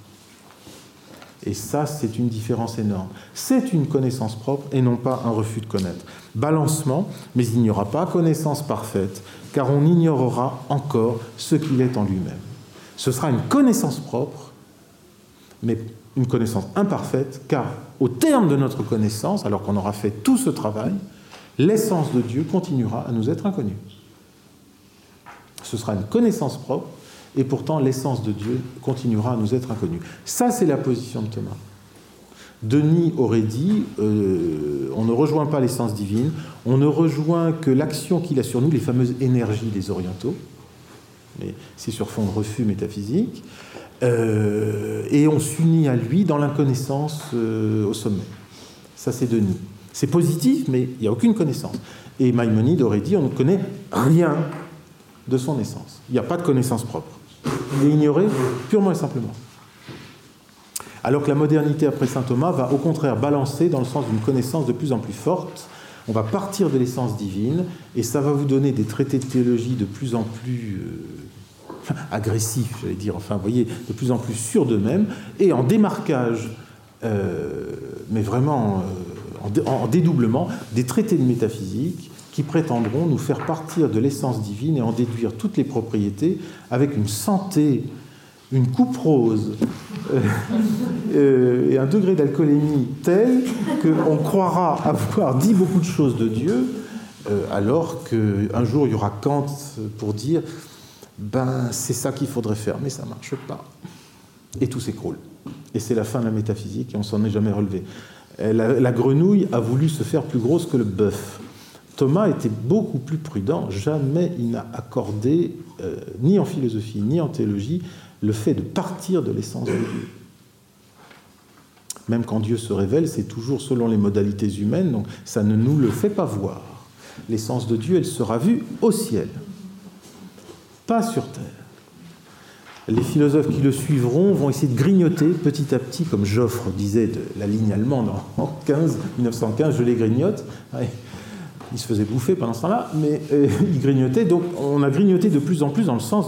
Et ça, c'est une différence énorme. C'est une connaissance propre et non pas un refus de connaître. Balancement, mais il n'y aura pas connaissance parfaite, car on ignorera encore ce qu'il est en lui-même. Ce sera une connaissance propre, mais une connaissance imparfaite, car au terme de notre connaissance, alors qu'on aura fait tout ce travail, l'essence de Dieu continuera à nous être inconnue. Ce sera une connaissance propre, et pourtant l'essence de Dieu continuera à nous être inconnue. Ça, c'est la position de Thomas. Denis aurait dit, euh, on ne rejoint pas l'essence divine, on ne rejoint que l'action qu'il a sur nous, les fameuses énergies des orientaux, mais c'est sur fond de refus métaphysique, euh, et on s'unit à lui dans l'inconnaissance euh, au sommet. Ça, c'est Denis. C'est positif, mais il n'y a aucune connaissance. Et Maïmonide aurait dit, on ne connaît rien de son essence. Il n'y a pas de connaissance propre. Il est ignoré purement et simplement. Alors que la modernité après saint Thomas va au contraire balancer dans le sens d'une connaissance de plus en plus forte. On va partir de l'essence divine et ça va vous donner des traités de théologie de plus en plus euh, agressifs, j'allais dire, enfin, vous voyez, de plus en plus sûrs d'eux-mêmes et en démarquage, euh, mais vraiment euh, en, dédoublement, des traités de métaphysique qui prétendront nous faire partir de l'essence divine et en déduire toutes les propriétés avec une santé, une coupe rose euh, euh, et un degré d'alcoolémie tel qu'on croira avoir dit beaucoup de choses de Dieu, euh, alors qu'un jour il y aura Kant pour dire ben c'est ça qu'il faudrait faire, mais ça ne marche pas. Et tout s'écroule. Et c'est la fin de la métaphysique et on s'en est jamais relevé. la grenouille a voulu se faire plus grosse que le bœuf. Thomas était beaucoup plus prudent. Jamais il n'a accordé, euh, ni en philosophie, ni en théologie, le fait de partir de l'essence de Dieu. Même quand Dieu se révèle, c'est toujours selon les modalités humaines, donc ça ne nous le fait pas voir. L'essence de Dieu, elle sera vue au ciel, pas sur terre. Les philosophes qui le suivront vont essayer de grignoter petit à petit, comme Joffre disait de la ligne allemande en 15, 1915, je les grignote il se faisait bouffer pendant ce temps-là, mais euh, il grignotait. Donc on a grignoté de plus en plus dans le sens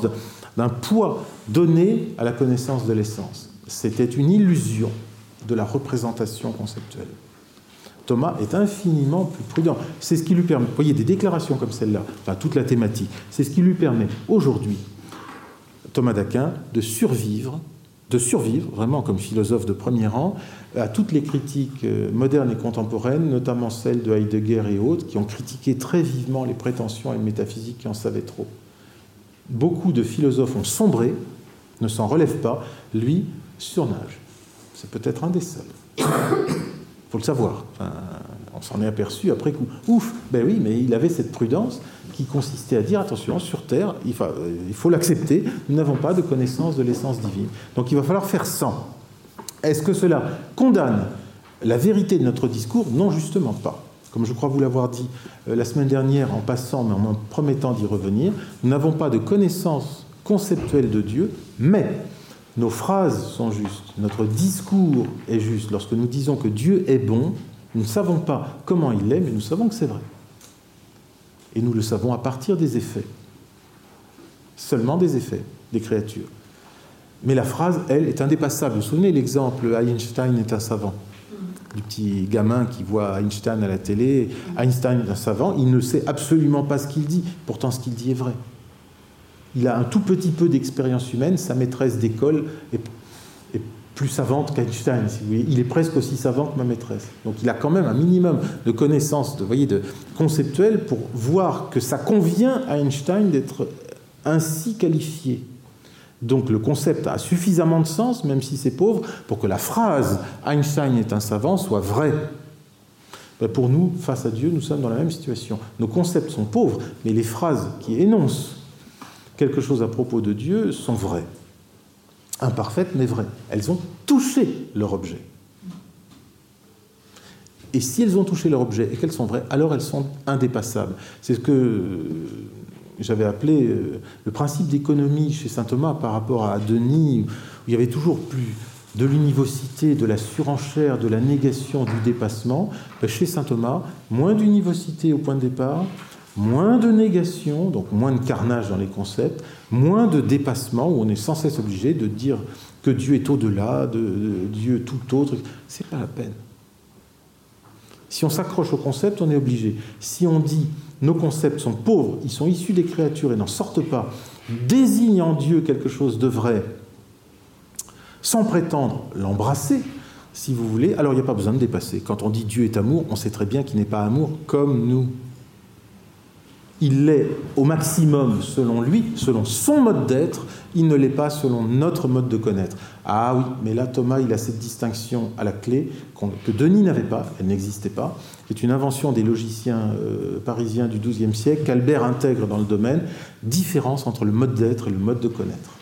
d'un poids donné à la connaissance de l'essence. C'était une illusion de la représentation conceptuelle. Thomas est infiniment plus prudent. C'est ce qui lui permet, vous voyez, des déclarations comme celle-là, enfin toute la thématique, c'est ce qui lui permet aujourd'hui, Thomas d'Aquin, de survivre de survivre, vraiment comme philosophe de premier rang, à toutes les critiques euh, modernes et contemporaines, notamment celles de Heidegger et autres, qui ont critiqué très vivement les prétentions à une métaphysique qui en savait trop. Beaucoup de philosophes ont sombré, ne s'en relèvent pas, lui surnage. C'est peut-être un des seuls. faut le savoir. on s'en est aperçu après coup. Ouf, ben oui, mais il avait cette prudence qui consistait à dire attention, sur Terre, il faut l'accepter, nous n'avons pas de connaissance de l'essence divine. Donc il va falloir faire sans. Est-ce que cela condamne la vérité de notre discours? Non, justement pas. Comme je crois vous l'avoir dit euh, la semaine dernière en passant, mais en me promettant d'y revenir, nous n'avons pas de connaissance conceptuelle de Dieu, mais nos phrases sont justes, notre discours est juste. Lorsque nous disons que Dieu est bon, nous ne savons pas comment il est, mais nous savons que c'est vrai. Et nous le savons à partir des effets. Seulement des effets des créatures. Mais la phrase, elle, est indépassable. Vous vous souvenez l'exemple Einstein est un savant? Du petit gamin qui voit Einstein à la télé. Einstein est un savant, il ne sait absolument pas ce qu'il dit, pourtant ce qu'il dit est vrai. Il a un tout petit peu d'expérience humaine, sa maîtresse d'école est, plus savante qu'Einstein. Il est presque aussi savant que ma maîtresse. Donc il a quand même un minimum de connaissances, de, voyez, de conceptuelles pour voir que ça convient à Einstein d'être ainsi qualifié. Donc le concept a suffisamment de sens, même si c'est pauvre, pour que la phrase Einstein est un savant soit vraie. Ben, pour nous, face à Dieu, nous sommes dans la même situation. Nos concepts sont pauvres, mais les phrases qui énoncent quelque chose à propos de Dieu sont vraies. Imparfaites, mais vraies. Elles ont touché leur objet. Et si elles ont touché leur objet et qu'elles sont vraies, alors elles sont indépassables. C'est ce que j'avais appelé euh, le principe d'économie chez saint Thomas par rapport à Denis, où il y avait toujours plus de l'univocité, de la surenchère, de la négation, du dépassement. Ben, chez saint Thomas, moins d'univocité au point de départ, moins de négation, donc moins de carnage dans les concepts, moins de dépassement, où on est sans cesse obligé de dire que Dieu est au-delà, de, Dieu tout autre. C'est pas la peine. Si on s'accroche au concept, on est obligé. Si on dit nos concepts sont pauvres, ils sont issus des créatures et n'en sortent pas, désignent en Dieu quelque chose de vrai, sans prétendre l'embrasser, si vous voulez, alors il n'y a pas besoin de dépasser. Quand on dit Dieu est amour, on sait très bien qu'il n'est pas amour comme nous. Il l'est au maximum selon lui, selon son mode d'être, il ne l'est pas selon notre mode de connaître. Ah oui, mais là Thomas, il a cette distinction à la clé que Denis n'avait pas, elle n'existait pas, c'est une invention des logiciens euh, parisiens du XIIe siècle qu'Albert intègre dans le domaine, différence entre le mode d'être et le mode de connaître.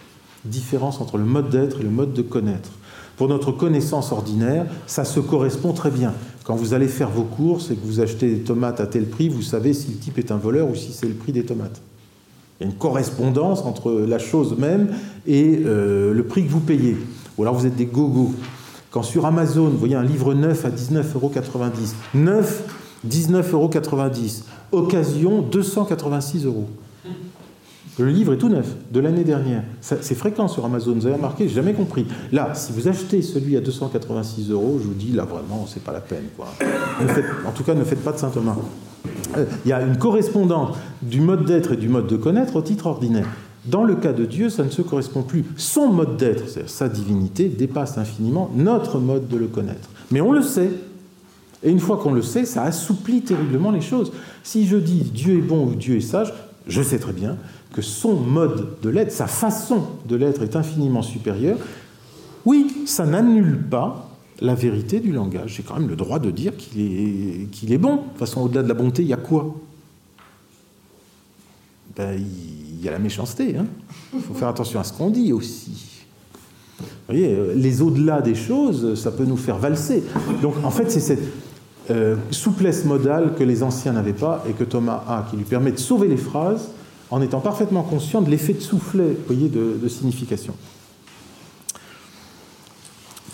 Différence entre le mode d'être et le mode de connaître. Pour notre connaissance ordinaire, ça se correspond très bien. Quand vous allez faire vos courses et que vous achetez des tomates à tel prix, vous savez si le type est un voleur ou si c'est le prix des tomates. Il y a une correspondance entre la chose même et euh, le prix que vous payez. Ou alors vous êtes des gogos. Quand sur Amazon, vous voyez un livre neuf à 19,90 euros, neuf, 19,90 euros, occasion 286 euros. Le livre est tout neuf, de l'année dernière. C'est fréquent sur Amazon, vous avez remarqué, j'ai jamais compris. Là, si vous achetez celui à 286 euros, je vous dis, là vraiment, c'est pas la peine. en tout cas, ne faites pas de Saint-Thomas. Euh, il y a une correspondance du mode d'être et du mode de connaître au titre ordinaire. Dans le cas de Dieu, ça ne se correspond plus. Son mode d'être, c'est-à-dire sa divinité, dépasse infiniment notre mode de le connaître. Mais on le sait. Et une fois qu'on le sait, ça assouplit terriblement les choses. Si je dis Dieu est bon ou Dieu est sage, je sais très bien que son mode de l'être, sa façon de l'être est infiniment supérieure. Oui, ça n'annule pas la vérité du langage. J'ai quand même le droit de dire qu'il est, bon. De toute façon, au-delà de la bonté, il y a quoi? Ben, Il y a la méchanceté. Hein. Il faut faire attention à ce qu'on dit aussi. Vous voyez, les au-delà des choses, ça peut nous faire valser. Donc, en fait, c'est cette euh, souplesse modale que les anciens n'avaient pas et que Thomas a, qui lui permet de sauver les phrases en étant parfaitement conscient de l'effet de soufflet voyez, de signification.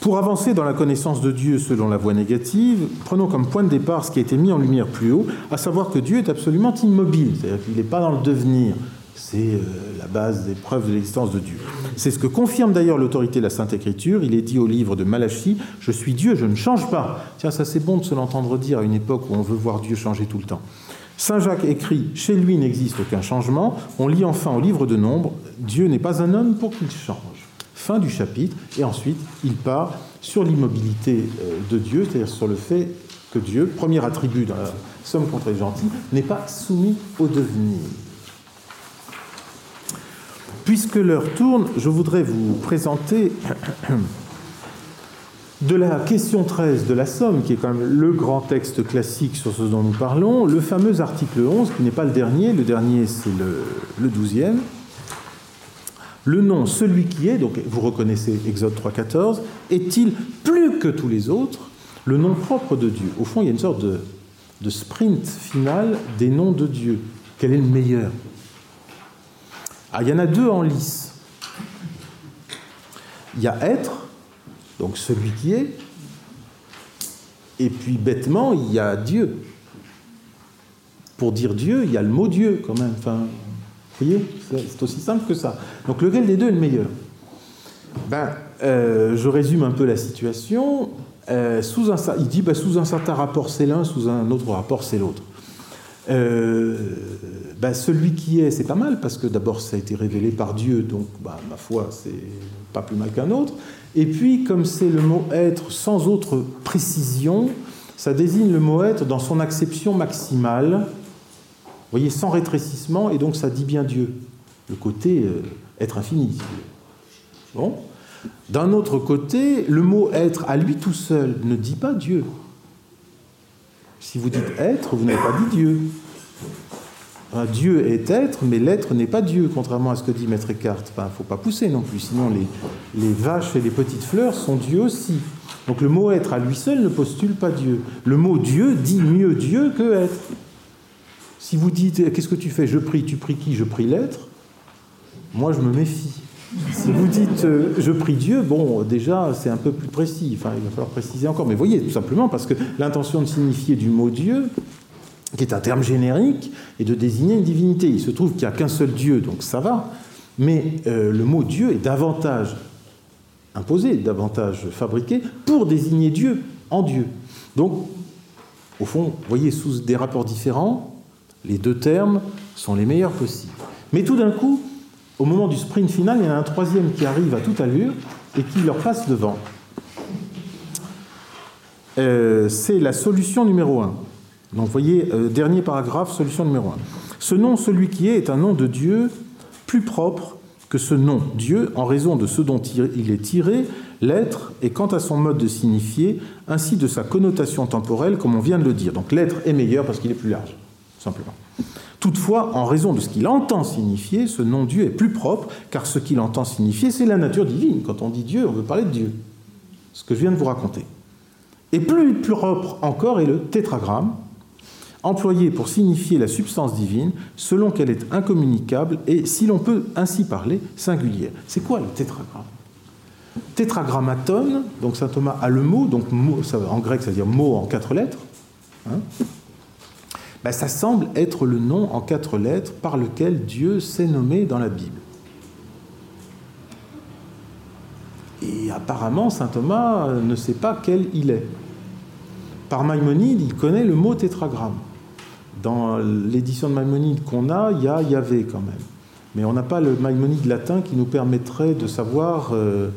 Pour avancer dans la connaissance de Dieu selon la voie négative, prenons comme point de départ ce qui a été mis en lumière plus haut, à savoir que Dieu est absolument immobile, c'est-à-dire qu'il n'est pas dans le devenir. C'est euh, la base des preuves de l'existence de Dieu. C'est ce que confirme d'ailleurs l'autorité de la Sainte Écriture. Il est dit au livre de Malachie Je suis Dieu, je ne change pas. Tiens, ça c'est bon de se l'entendre dire à une époque où on veut voir Dieu changer tout le temps. Saint Jacques écrit Chez lui n'existe aucun changement. On lit enfin au livre de Nombre Dieu n'est pas un homme pour qu'il change fin du chapitre, et ensuite il part sur l'immobilité euh, de Dieu, c'est-à-dire sur le fait que Dieu, premier attribut dans la somme contre les gentils, n'est pas soumis au devenir. Puisque l'heure tourne, je voudrais vous présenter de la question 13 de la Somme, qui est quand même le grand texte classique sur ce dont nous parlons, le fameux article 11, qui n'est pas le dernier, le dernier c'est le, 12e. Le nom celui qui est, donc vous reconnaissez Exode 3.14, est-il plus que tous les autres? Le nom propre de Dieu Au fond, il y a une sorte de, de sprint final des noms de Dieu. Quel est le meilleur? Ah, Il y en a deux en lice. Il y a être, donc celui qui est, et puis bêtement, il y a Dieu. Pour dire Dieu, il y a le mot Dieu quand même. Enfin, vous voyez, c'est aussi simple que ça. Donc lequel des deux est le meilleur? Ben, euh, Je résume un peu la situation. Euh, sous un, il dit ben, sous un certain rapport c'est l'un, sous un autre rapport c'est l'autre. Euh, ben, celui qui est, c'est pas mal, parce que d'abord ça a été révélé par Dieu, donc ben, ma foi, c'est pas plus mal qu'un autre. Et puis, comme c'est le mot être sans autre précision, ça désigne le mot être dans son acception maximale, vous voyez, sans rétrécissement, et donc ça dit bien Dieu, le côté euh, être infini. Bon. D'un autre côté, le mot être à lui tout seul ne dit pas Dieu. Si vous dites être, vous n'avez pas dit Dieu. Dieu est être, mais l'être n'est pas Dieu, contrairement à ce que dit Maître Eckhart. Il ne faut pas pousser non plus, sinon les, vaches et les petites fleurs sont Dieu aussi. Donc le mot être à lui seul ne postule pas Dieu. Le mot Dieu dit mieux Dieu que être. Si vous dites qu'est-ce que tu fais? Je prie, tu pries qui? Je prie l'être. Moi je me méfie. Si vous dites euh, je prie Dieu, bon, déjà c'est un peu plus précis. Enfin, il va falloir préciser encore. Mais voyez, tout simplement parce que l'intention de signifier du mot Dieu qui est un terme générique, et de désigner une divinité. Il se trouve qu'il n'y a qu'un seul Dieu, donc ça va, mais euh, le mot Dieu est davantage imposé, davantage fabriqué pour désigner Dieu en Dieu. Donc, au fond, vous voyez, sous des rapports différents, les deux termes sont les meilleurs possibles. Mais tout d'un coup, au moment du sprint final, il y en a un troisième qui arrive à toute allure et qui leur passe devant. Euh, c'est la solution numéro un. Donc voyez, euh, dernier paragraphe, solution numéro 1. Ce nom, celui qui est, est un nom de Dieu plus propre que ce nom Dieu en raison de ce dont il est tiré, l'être, et quant à son mode de signifier, ainsi de sa connotation temporelle, comme on vient de le dire. Donc l'être est meilleur parce qu'il est plus large, simplement. Toutefois, en raison de ce qu'il entend signifier, ce nom Dieu est plus propre, car ce qu'il entend signifier, c'est la nature divine. Quand on dit Dieu, on veut parler de Dieu. Ce que je viens de vous raconter. Et plus propre encore est le tétragramme, employée pour signifier la substance divine selon qu'elle est incommunicable et, si l'on peut ainsi parler, singulière. C'est quoi le tétragramme? Tétragrammaton, donc saint Thomas a le mot, donc en grec ça veut dire mot en quatre lettres. Hein. Ben, ça semble être le nom en quatre lettres par lequel Dieu s'est nommé dans la Bible. Et apparemment, saint Thomas ne sait pas quel il est. Par Maïmonide, il connaît le mot tétragramme. Dans l'édition de Maïmonide qu'on a, il y a Yahvé quand même. Mais on n'a pas le Maïmonide latin qui nous permettrait de savoir euh,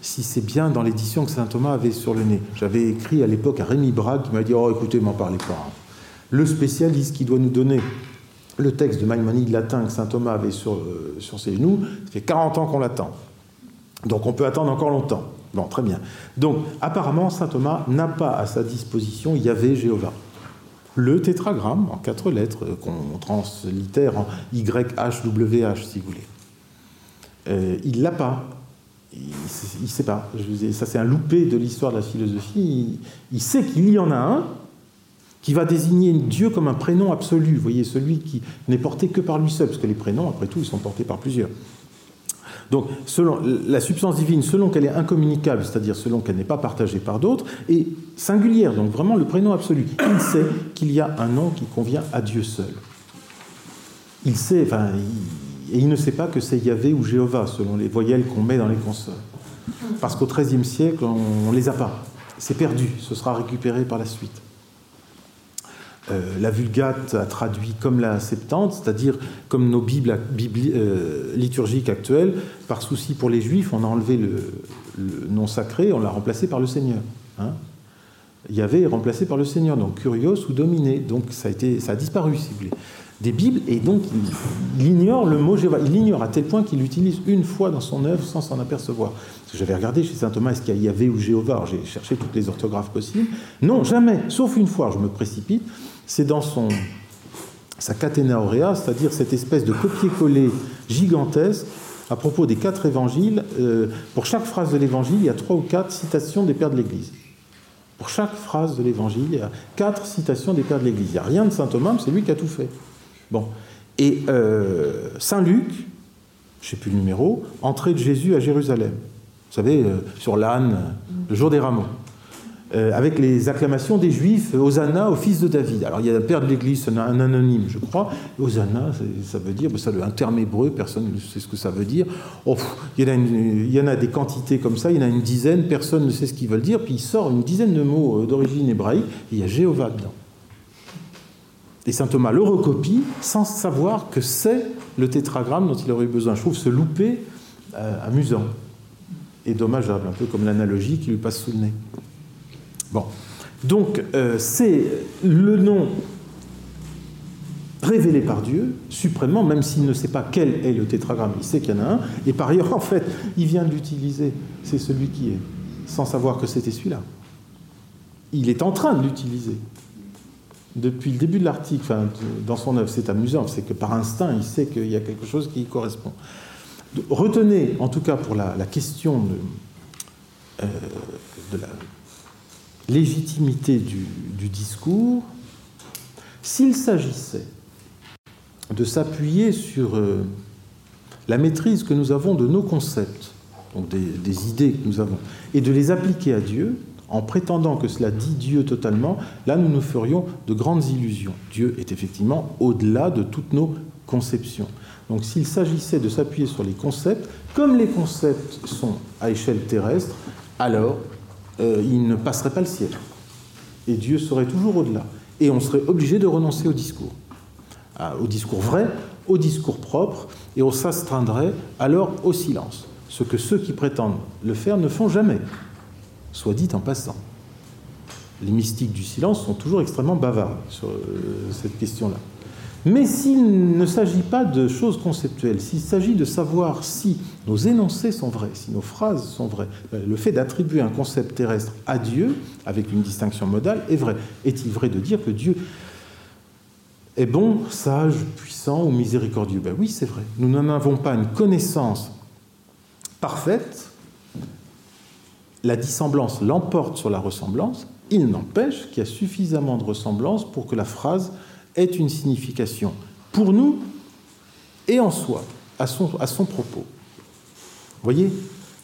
si c'est bien dans l'édition que saint Thomas avait sur le nez. J'avais écrit à l'époque à Rémi Brague qui m'a dit Oh, écoutez, m'en parlez pas. Le spécialiste qui doit nous donner le texte de Maïmonide latin que saint Thomas avait sur, euh, sur ses genoux, ça fait 40 ans qu'on l'attend. Donc on peut attendre encore longtemps. Bon, très bien. Donc apparemment, saint Thomas n'a pas à sa disposition Yahvé Jéhovah le tétragramme en quatre lettres euh, qu'on translitère en YHWH si vous voulez. Euh, il l'a pas. Il ne sait pas. Je ça, c'est un loupé de l'histoire de la philosophie. Il, sait qu'il y en a un qui va désigner Dieu comme un prénom absolu. Vous voyez, celui qui n'est porté que par lui seul, parce que les prénoms, après tout, ils sont portés par plusieurs. Donc, selon, la substance divine, selon qu'elle est incommunicable, c'est-à-dire selon qu'elle n'est pas partagée par d'autres, est singulière, donc vraiment le prénom absolu. Il sait qu'il y a un nom qui convient à Dieu seul. Il sait, enfin, et il ne sait pas que c'est Yahvé ou Jéhovah, selon les voyelles qu'on met dans les consoles. Parce qu'au XIIIe siècle, on ne les a pas. C'est perdu, ce sera récupéré par la suite. Euh, la Vulgate a traduit comme la Septante, c'est-à-dire comme nos Bibles, euh, liturgiques actuelles. Par souci pour les Juifs, on a enlevé le, nom sacré, on l'a remplacé par le Seigneur. Hein Yahvé est remplacé par le Seigneur, donc curios ou dominé. Donc ça a, disparu, si vous voulez. des Bibles, et donc il, ignore le mot Jéhovah. Il ignore à tel point qu'il l'utilise une fois dans son œuvre sans s'en apercevoir. J'avais regardé chez saint Thomas, est-ce qu'il y a Yahvé ou Jéhovah? J'ai cherché toutes les orthographes possibles. Non, jamais, sauf une fois, je me précipite. C'est dans son, sa catena aurea, c'est-à-dire cette espèce de copier-coller gigantesque à propos des quatre évangiles. Euh, pour chaque phrase de l'évangile, il y a trois ou quatre citations des pères de l'Église. Pour chaque phrase de l'évangile, il y a quatre citations des pères de l'Église. Il n'y a rien de saint Thomas, c'est lui qui a tout fait. Bon. Et euh, Saint Luc, je ne sais plus le numéro, entrée de Jésus à Jérusalem. Vous savez, euh, sur l'âne, le jour des rameaux. Euh, avec les acclamations des Juifs, Hosanna au fils de David. Alors il y a un père de l'Église, un anonyme, je crois. Hosanna, ça veut dire, ça, un terme hébreu, personne ne sait ce que ça veut dire. Oh, il, y en a des quantités comme ça, il y en a une dizaine, personne ne sait ce qu'ils veulent dire. Puis il sort une dizaine de mots d'origine hébraïque, et il y a Jéhovah dedans. Et saint Thomas le recopie sans savoir que c'est le tétragramme dont il aurait eu besoin. Je trouve ce loupé euh, amusant et dommageable, un peu comme l'analogie qui lui passe sous le nez. Bon, donc euh, c'est le nom révélé par Dieu, suprêmement, même s'il ne sait pas quel est le tétragramme, il sait qu'il y en a un, et par ailleurs, en fait, il vient de l'utiliser, c'est celui qui est, sans savoir que c'était celui-là. Il est en train de l'utiliser depuis le début de l'article, dans son œuvre, c'est amusant, c'est que par instinct, il sait qu'il y a quelque chose qui y correspond. Retenez, en tout cas pour la, question de, euh, la légitimité du, discours, s'il s'agissait de s'appuyer sur euh, la maîtrise que nous avons de nos concepts, donc des idées que nous avons, et de les appliquer à Dieu, en prétendant que cela dit Dieu totalement, là nous nous ferions de grandes illusions. Dieu est effectivement au-delà de toutes nos conceptions. Donc s'il s'agissait de s'appuyer sur les concepts, comme les concepts sont à échelle terrestre, alors euh, il ne passerait pas le ciel. Et Dieu serait toujours au-delà. Et on serait obligé de renoncer au discours. au discours vrai, au discours propre, et on s'astreindrait alors au silence. Ce que ceux qui prétendent le faire ne font jamais soit dit en passant. Les mystiques du silence sont toujours extrêmement bavards sur euh, cette question-là. Mais s'il ne s'agit pas de choses conceptuelles, s'il s'agit de savoir si nos énoncés sont vrais, si nos phrases sont vraies, euh, le fait d'attribuer un concept terrestre à Dieu, avec une distinction modale, est vrai. Est-il vrai de dire que Dieu est bon, sage, puissant ou miséricordieux? Ben oui, c'est vrai. Nous n'en avons pas une connaissance parfaite, la dissemblance l'emporte sur la ressemblance, il n'empêche qu'il y a suffisamment de ressemblance pour que la phrase ait une signification pour nous et en soi, à son, à son propos. Voyez?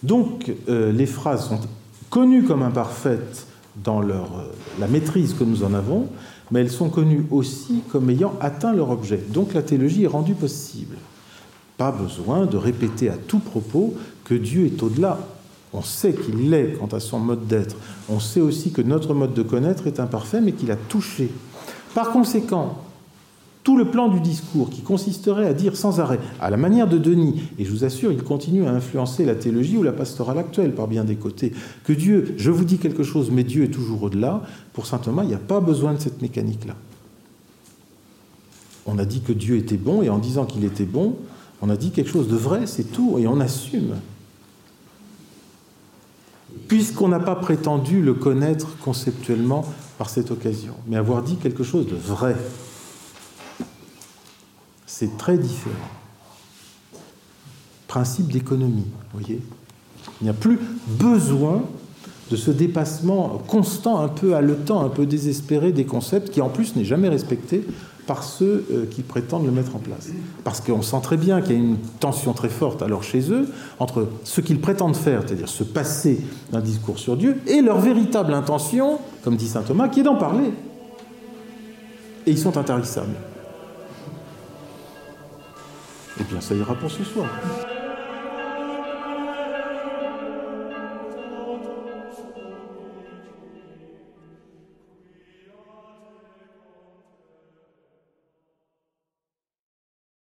Donc, euh, les phrases sont connues comme imparfaites dans leur, euh, la maîtrise que nous en avons, mais elles sont connues aussi comme ayant atteint leur objet. Donc, la théologie est rendue possible. Pas besoin de répéter à tout propos que Dieu est au-delà on sait qu'il l'est quant à son mode d'être. On sait aussi que notre mode de connaître est imparfait, mais qu'il a touché. Par conséquent, tout le plan du discours qui consisterait à dire sans arrêt, à la manière de Denis, et je vous assure, il continue à influencer la théologie ou la pastorale actuelle par bien des côtés, que Dieu, je vous dis quelque chose, mais Dieu est toujours au-delà, pour saint Thomas, il n'y a pas besoin de cette mécanique-là. On a dit que Dieu était bon, et en disant qu'il était bon, on a dit quelque chose de vrai, c'est tout, et on assume puisqu'on n'a pas prétendu le connaître conceptuellement par cette occasion, mais avoir dit quelque chose de vrai. C'est très différent. Principe d'économie, voyez Il n'y a plus besoin de ce dépassement constant, un peu haletant, un peu désespéré des concepts qui en plus n'est jamais respecté par ceux euh, qui prétendent le mettre en place. Parce qu'on sent très bien qu'il y a une tension très forte alors chez eux entre ce qu'ils prétendent faire, c'est-à-dire se passer d'un discours sur Dieu, et leur véritable intention, comme dit saint Thomas, qui est d'en parler. Et ils sont intarissables. Eh bien ça ira pour ce soir.